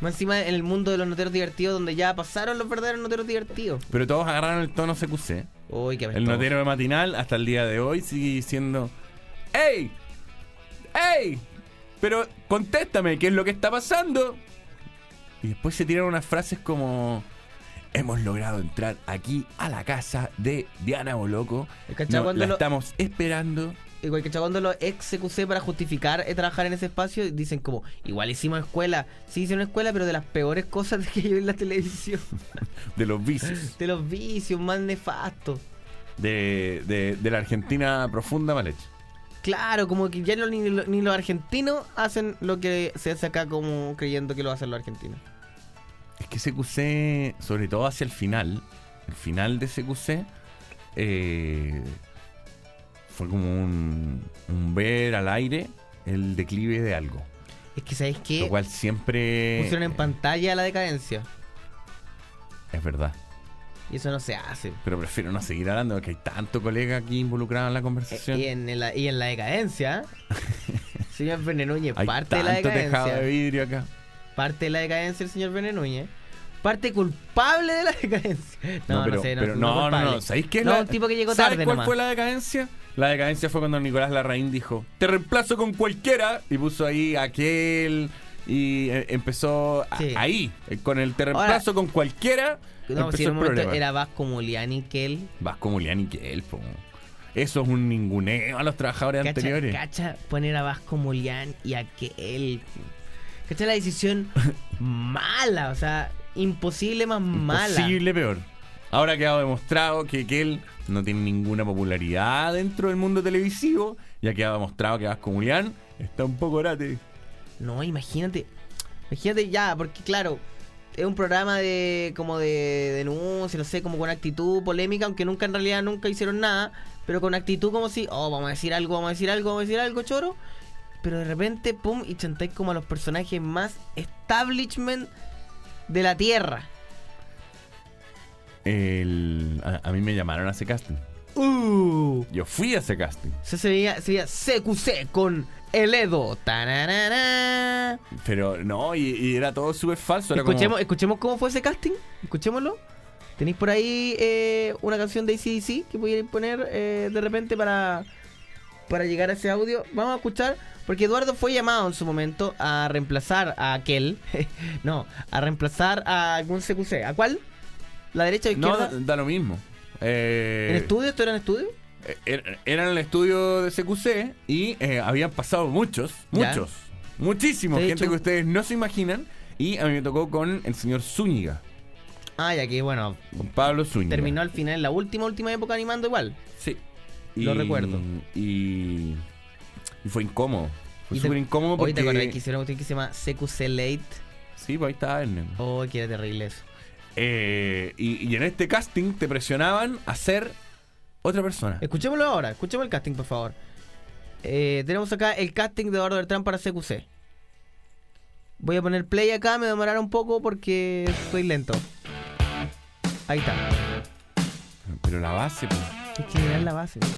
Más encima en el mundo de los noteros divertidos, donde ya pasaron los verdaderos noteros divertidos. Pero todos agarraron el tono CQC. Uy, qué El apestoso. notero de matinal hasta el día de hoy sigue diciendo: ¡Ey! ¡Ey! Pero contéstame, ¿qué es lo que está pasando? Y después se tiran unas frases como: Hemos logrado entrar aquí a la casa de Diana Boloco. La lo- estamos esperando. Igual que cuando los ex CQC para justificar eh, trabajar en ese espacio dicen como, igual hicimos escuela, sí hicieron escuela, pero de las peores cosas que yo vi en la televisión. De los vicios. de los vicios más nefastos. De, de, de la Argentina profunda mal hecha. Claro, como que ya no- ni, lo- ni los argentinos hacen lo que se hace acá como creyendo que lo hacen los argentinos. Es que CQC, sobre todo hacia el final, el final de CQC, eh, fue como un, un ver al aire el declive de algo. Es que, ¿sabéis qué? Lo cual siempre Pusieron en pantalla la decadencia. es verdad. Y eso no se hace. Pero prefiero no seguir hablando porque hay tanto colega aquí involucrado en la conversación. Y en, la, y en la decadencia, señor Venenúñez, hay parte de la tanto tejado decadencia. de vidrio acá. Parte de la decadencia el señor Venenúñez. Parte culpable de la decadencia. No, no, pero, sé, no, pero no, no, no, no. ¿Sabéis qué es No, la- un tipo que llegó ¿Sabes tarde cuál nomás. fue la decadencia? La decadencia fue cuando Nicolás Larraín dijo, te reemplazo con cualquiera, y puso ahí aquel, y eh, empezó a- Sí. ahí, eh, con el te reemplazo con cualquiera, No, si en un momento era Vasco Muliani que él. Vasco Muliani que él, po. Eso es un ninguneo a los trabajadores Cacha, anteriores. cacha poner a Vasco Mulián y a que él. Cacha la decisión mala, o sea, imposible más mala. Posible peor. Ahora ha quedado demostrado que, que él no tiene ninguna popularidad dentro del mundo televisivo. Ya quedado demostrado que Vasco Mulián está un poco orate. No, imagínate. Imagínate ya, porque claro, es un programa de como de denuncia, no sé, como con actitud polémica, aunque nunca en realidad nunca hicieron nada, pero con actitud como si, oh, vamos a decir algo, vamos a decir algo, vamos a decir algo, choro. pero de repente, pum, y chantáis como a los personajes más establishment de la Tierra. El- a, a mí me llamaron a ese casting. Uh. Yo fui a ese casting. Se veía, se veía CQC con el Edo. Pero no, y, y era todo súper falso. Era Escuchemos, como- escuchemos cómo fue ese casting. Escuchémoslo. ¿Tenéis por ahí eh, una canción de ACDC que pudierais poner eh, de repente para, para llegar a ese audio? Vamos a escuchar, porque Eduardo fue llamado en su momento a reemplazar a aquel. no, a reemplazar a algún CQC. ¿A cuál? ¿La derecha o No, izquierda? da, da lo mismo. Eh, ¿En estudio? ¿Esto era en estudio? eh, Era era en el estudio de CQC y eh, habían pasado muchos, Ya. muchos, muchísimos, De gente hecho- que ustedes no se imaginan. Y a mí me tocó con el señor Zúñiga, Ah, ya que bueno, con Pablo Zúñiga. terminó al final, en la última, última época animando igual. Sí. Lo recuerdo. Y, y fue incómodo. Fue Y te- súper incómodo Hoy porque... te acordás que hicieron cuestión que se llama CQC Late. Sí, pues ahí estaba Ernest. Oh, que era terrible eso. Eh, y, y en este casting te presionaban a ser otra persona. Escuchémoslo ahora, escuchemos el casting, por favor. Eh, tenemos acá el casting de Eduardo Bertrán para CQC. Voy a poner play acá, me demorará un poco porque estoy lento. Ahí está. Pero la base, pues. Es que mirar la base.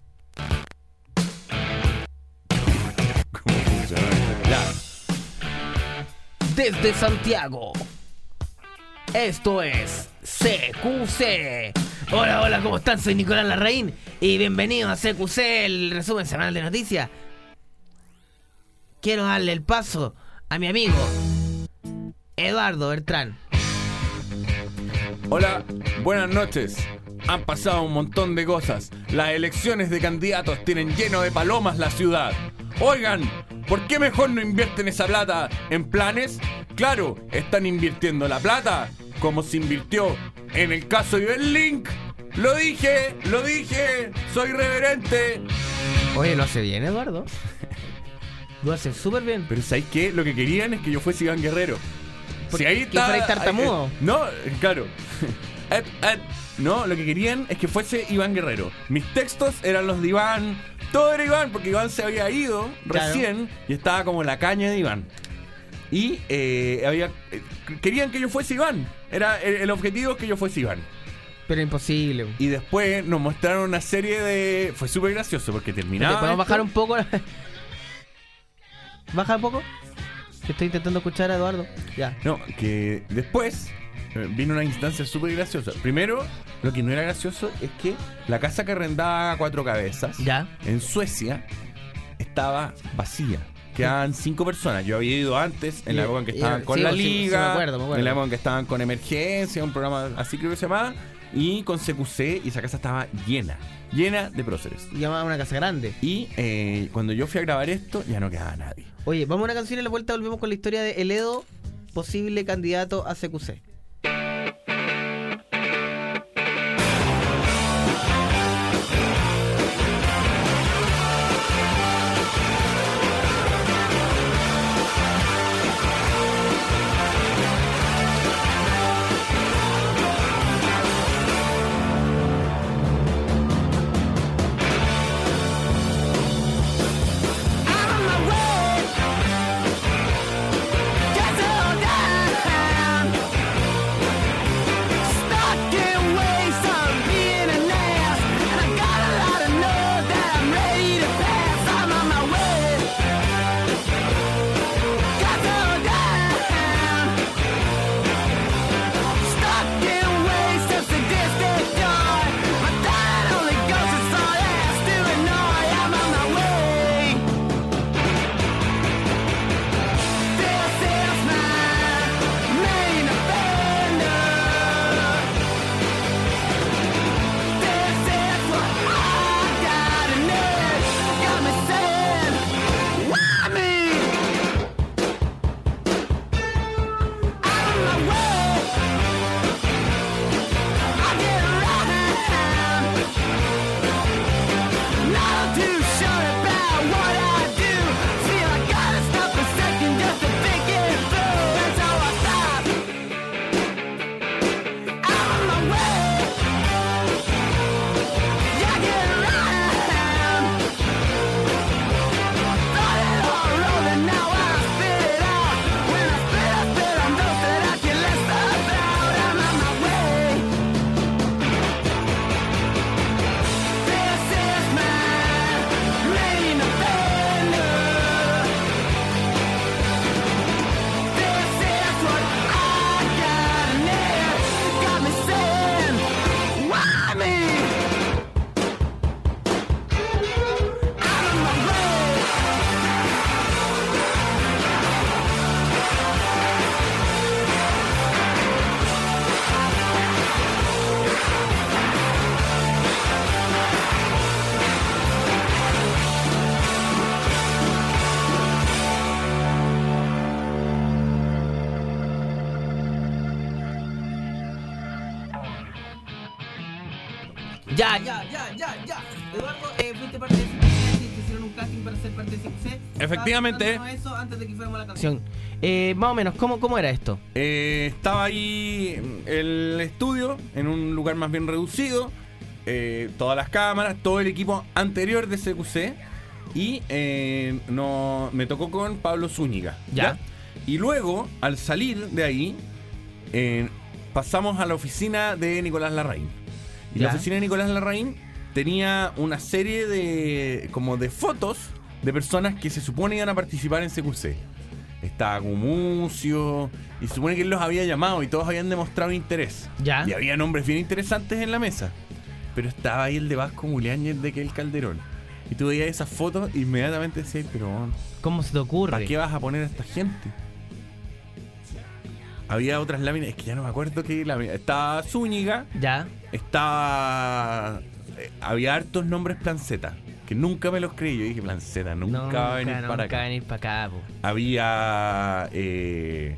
¿Cómo funciona? Ya. Desde Santiago. Esto es CQC. Hola, hola, ¿cómo están? Soy Nicolás Larraín y bienvenidos a CQC, el resumen semanal de noticias. Quiero darle el paso a mi amigo Eduardo Bertrán. Hola, buenas noches. Han pasado un montón de cosas. Las elecciones de candidatos tienen lleno de palomas la ciudad. Oigan, ¿por qué mejor no invierten esa plata en planes? Claro, están invirtiendo la plata como se invirtió en el caso de Link. Lo dije, lo dije, soy reverente. Oye, lo hace bien, Eduardo. Lo hace súper bien. Pero ¿sabéis qué? Lo que querían es que yo fuese Iván Guerrero. ¿Por Si ahí está. tartamudo? eh, No, claro. Eh, eh, No, lo que querían es que fuese Iván Guerrero. Mis textos eran los de Iván. Todo era Iván, porque Iván se había ido Claro. recién y estaba como la caña de Iván. Y eh, había, eh, querían que yo fuese Iván. Era el, el objetivo es que yo fuese Iván. Pero imposible. Y después nos mostraron una serie de. Fue súper gracioso porque terminaba. ¿Podemos bajar un poco? ¿Baja un poco? Que estoy intentando escuchar a Eduardo. Ya. No, que después eh, vino una instancia súper graciosa. Primero, lo que no era gracioso es que la casa que arrendaba cuatro cabezas Ya. en Suecia estaba vacía. Quedaban cinco personas. Yo había ido antes, en la época en que estaban con sí, la sí, sí, me liga, acuerdo, me acuerdo. en la época en que estaban con emergencia, un programa así creo que se llamaba, y con CQC, y esa casa estaba llena, llena de próceres. Llamaba una casa grande. Y eh, cuando yo fui a grabar esto, ya no quedaba nadie. Oye, vamos a una canción y a la vuelta volvemos con la historia de El Edo, posible candidato a CQC. Ya, ya, ya, ya, ya. Eduardo, eh, fuiste parte de CQC, te hicieron un casting para ser parte de CQC. Efectivamente. Eso antes de que fuéramos a la canción. Eh, más o menos, ¿cómo, cómo era esto? Eh, estaba ahí el estudio, en un lugar más bien reducido. eh, todas las cámaras, todo el equipo anterior de CQC. Y eh, no, me tocó con Pablo Zúñiga. Ya. Y luego, al salir de ahí, eh, pasamos a la oficina de Nicolás Larraín. Y la oficina de Nicolás Larraín tenía una serie de como de fotos de personas que se supone iban a participar en CQC. Estaba Gumucio, y se supone que él los había llamado y todos habían demostrado interés. Ya. Y había nombres bien interesantes en la mesa. Pero estaba ahí el de Vasco Mulián y el de Kel Calderón. Y tú veías esas fotos e inmediatamente decías, pero ¿Cómo se te ocurre? ¿para qué vas a poner a esta gente? Había otras láminas, es que ya no me acuerdo qué lámina. Estaba Zúñiga. Ya. Estaba. eh, había hartos nombres Planceta. Que nunca me los creí. Yo dije, Planceta, nunca va a venir nunca para va acá. a venir para acá, po. Había. eh,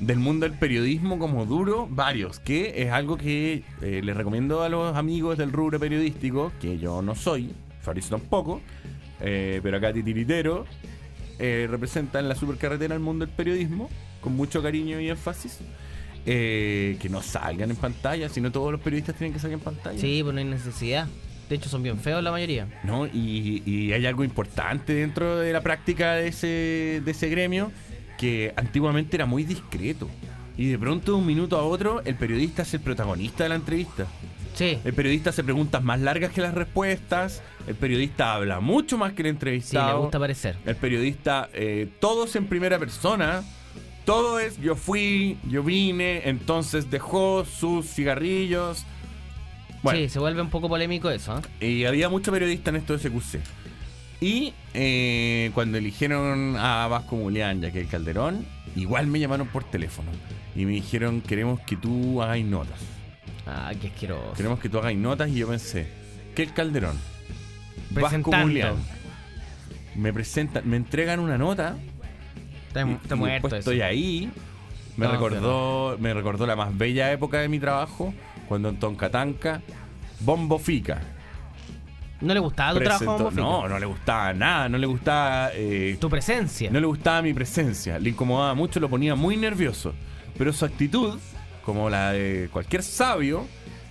del mundo del periodismo como duro, varios. Que es algo que eh, les recomiendo a los amigos del rubro periodístico. Que yo no soy. Fabrizio tampoco. eh, pero acá Titiritero. eh, representa en la supercarretera el mundo del periodismo. Con mucho cariño y énfasis. eh, que no salgan en pantalla, sino todos los periodistas tienen que salir en pantalla. Sí, pues no hay necesidad. De hecho, son bien feos la mayoría. ¿no? Y, y hay algo importante dentro de la práctica de ese, de ese gremio que antiguamente era muy discreto. Y de pronto, de un minuto a otro, el periodista es el protagonista de la entrevista. Sí. El periodista hace preguntas más largas que las respuestas. El periodista habla mucho más que el Sí, entrevistado. le gusta aparecer. El periodista, eh, todos en primera persona. Todo es yo fui, yo vine, entonces dejó sus cigarrillos. Bueno, Sí, se vuelve un poco polémico eso, ¿eh? y había mucho periodista en esto de SQC. Y eh, cuando eligieron a Vasco Mulián y a Kel Calderón, igual me llamaron por teléfono. Y me dijeron, queremos que tú hagáis notas. Ah, qué asqueroso. Queremos que tú hagáis notas. Y yo pensé, Kel Calderón, Vasco. Mulián. Me presentan, me entregan una nota. Está, y- está y muerto estoy ahí. Me No, recordó, me recordó la más bella época de mi trabajo, cuando en Toncatanca, Bombo Fica. ¿No le gustaba tu trabajo, presentó- Bombo Fica? No, no le gustaba nada, no le gustaba... eh, Tu presencia. no le gustaba mi presencia, le incomodaba mucho, lo ponía muy nervioso. Pero su actitud, como la de cualquier sabio,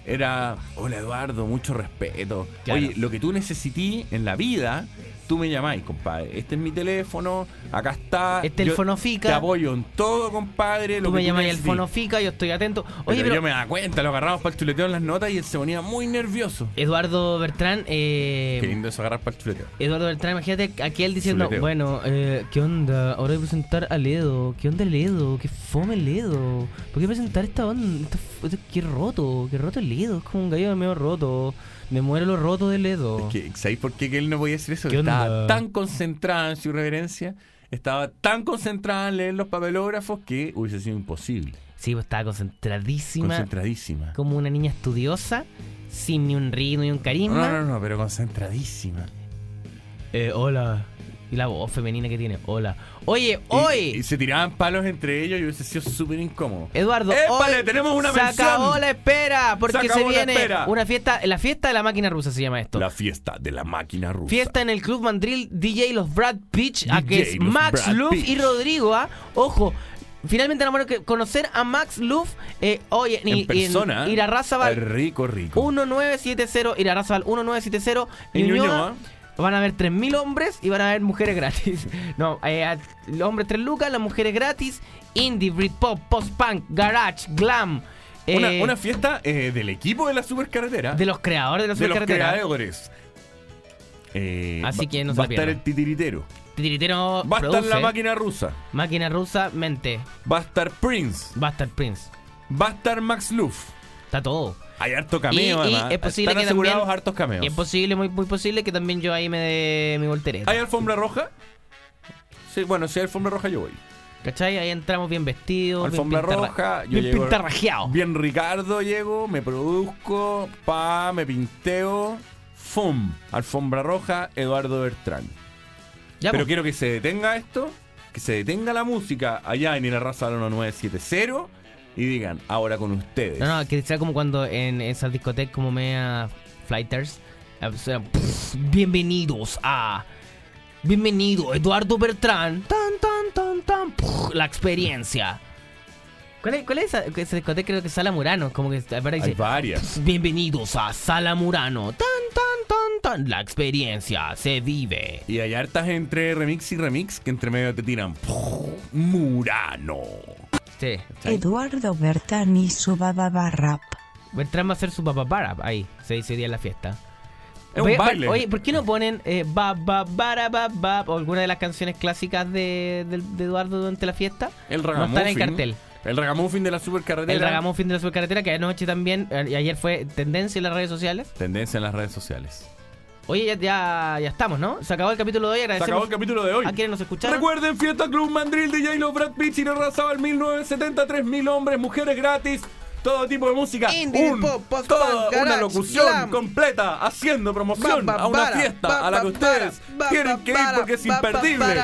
era, hola Eduardo, mucho respeto. Claro. Oye, lo que tú necesití en la vida, tú me llamáis, compadre. Este es mi teléfono, acá está. Este es el Fonofica. Te apoyo en todo, compadre. lo Tú me que llamas al necesites". fonofica, yo estoy atento. Oye, pero yo me da cuenta, lo agarramos para el chuleteo en las notas y él se ponía muy nervioso. Eduardo Bertrán, eh, Qué lindo eso agarrar para el chuleteo. Eduardo Bertrán, imagínate aquel diciendo, Chuleteo. bueno, eh, ¿qué onda? Ahora voy a presentar a Ledo. ¿Qué onda Ledo? ¿Qué fome Ledo? ¿Por qué presentar esta onda? Esta- qué roto, qué roto el Ledo. Es como un gallo medio roto. Me muero lo roto de Ledo. Que- ¿Sabéis por qué que él no podía decir eso? ¿Qué Estaba onda? tan concentrada en su reverencia, estaba tan concentrada en leer los papelógrafos que hubiese sido imposible. Sí, pues estaba concentradísima. Concentradísima. Como una niña estudiosa, sin ni un ritmo ni un carisma. No, no, no, pero concentradísima. Eh, hola. Y la voz femenina que tiene, hola. Oye, hoy. Y, se tiraban palos entre ellos y hubiese sido súper incómodo. Eduardo, ¡Épale, hoy tenemos una se mención! acabó la espera porque Se viene una fiesta, la fiesta de la máquina rusa se llama esto. La fiesta de la máquina rusa. Fiesta en el Club Mandril DJ Los Brad Pitch, a que es Max Luff y Rodrigo. ah. Ojo, finalmente vamos a conocer a Max Luff. Eh, oye, En y persona. Irarrázaval Rico, rico. 1970, Irarrázaval 1970, En Ñuñoa. Ñuñoa. Van a haber 3.000 hombres y van a haber mujeres gratis. No, eh, los hombres 3 lucas, las mujeres gratis. Indie, Britpop, post-punk, garage, glam. Una, eh, una fiesta eh, del equipo de la supercarretera. de los creadores de la de los supercarretera. creadores. Así que no se va a estar el titiritero. Titiritero Va a estar la máquina rusa. Máquina rusa, mente. Va a estar Prince. Va a estar Prince. Va a estar Max Luff. Está todo. Hay harto Y, cameo, y además. es posible Están que asegurados también, hartos cameos. Es posible, muy, muy posible que también yo ahí me dé mi voltereta. ¿Hay alfombra roja? Sí, bueno, si hay alfombra roja yo voy. ¿Cachai? Ahí entramos bien vestidos. Alfombra bien roja, yo bien pintarrajeados. Bien Ricardo llego, me produzco, pa, me pinteo, fum, alfombra roja, Eduardo Bertrán. Ya, Pero pues. quiero que se detenga esto, que se detenga la música allá en la raza 1970 y digan, ahora con ustedes. No, no, que sea como cuando en esas discotecas como media flighters. eh, pff, bienvenidos a. Bienvenido, Eduardo Bertrán. Tan, tan, tan, tan. pff, la experiencia. ¿Cuál es, cuál es esa? Discoteca? creo que es Sala Murano. Como que. Hay varias. Bienvenidos a Sala Murano. Tan, tan, tan, tan. La experiencia se vive. Y hay hartas entre remix y remix que entre medio te tiran Murano. Sí. Eduardo Bertani su bababa rap. Bertrán va a hacer su papapara ahí. Se dice día en la fiesta. Es un Oye, baile. Oye, ¿por qué no ponen eh, ba, ba, bara, ba, ba, o alguna de las canciones clásicas de, de- de Eduardo durante la fiesta? El No están en cartel. El ragamuffin de la supercarretera. El ragamuffin de la supercarretera, que anoche también, eh, y ayer fue tendencia en las redes sociales. Tendencia en las redes sociales. Oye, ya, ya, ya estamos, ¿no? Se acabó el capítulo de hoy. Se Agradecemos acabó el capítulo de hoy. a quienes nos escucharon. Recuerden, Fiesta Club Mandril, DJ Lo Brad Pitt, Chino Razabal, 1973 mil hombres, mujeres gratis, todo tipo de música. Indie, Un- pop, post toda punk, una garage, locución glam. completa haciendo promoción Ba, ba, a una fiesta ba, a la que ustedes tienen que ir porque es ba, ba, imperdible.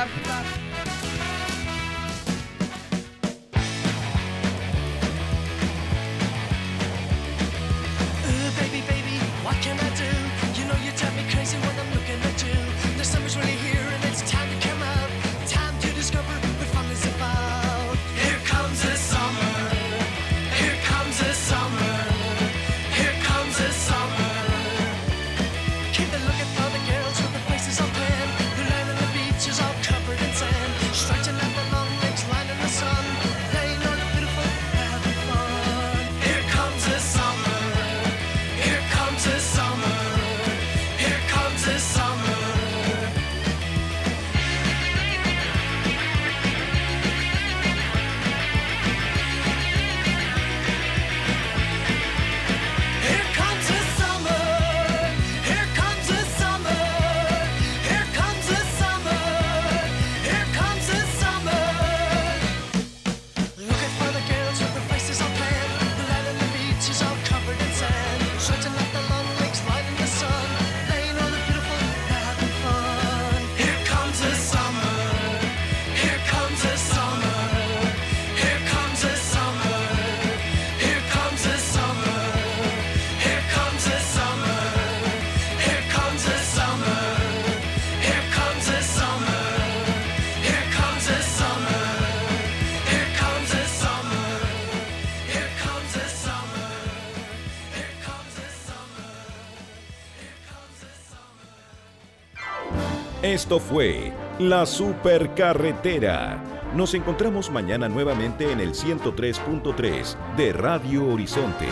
Esto fue La Supercarretera. Nos encontramos mañana nuevamente en el 103.3 de Radio Horizonte.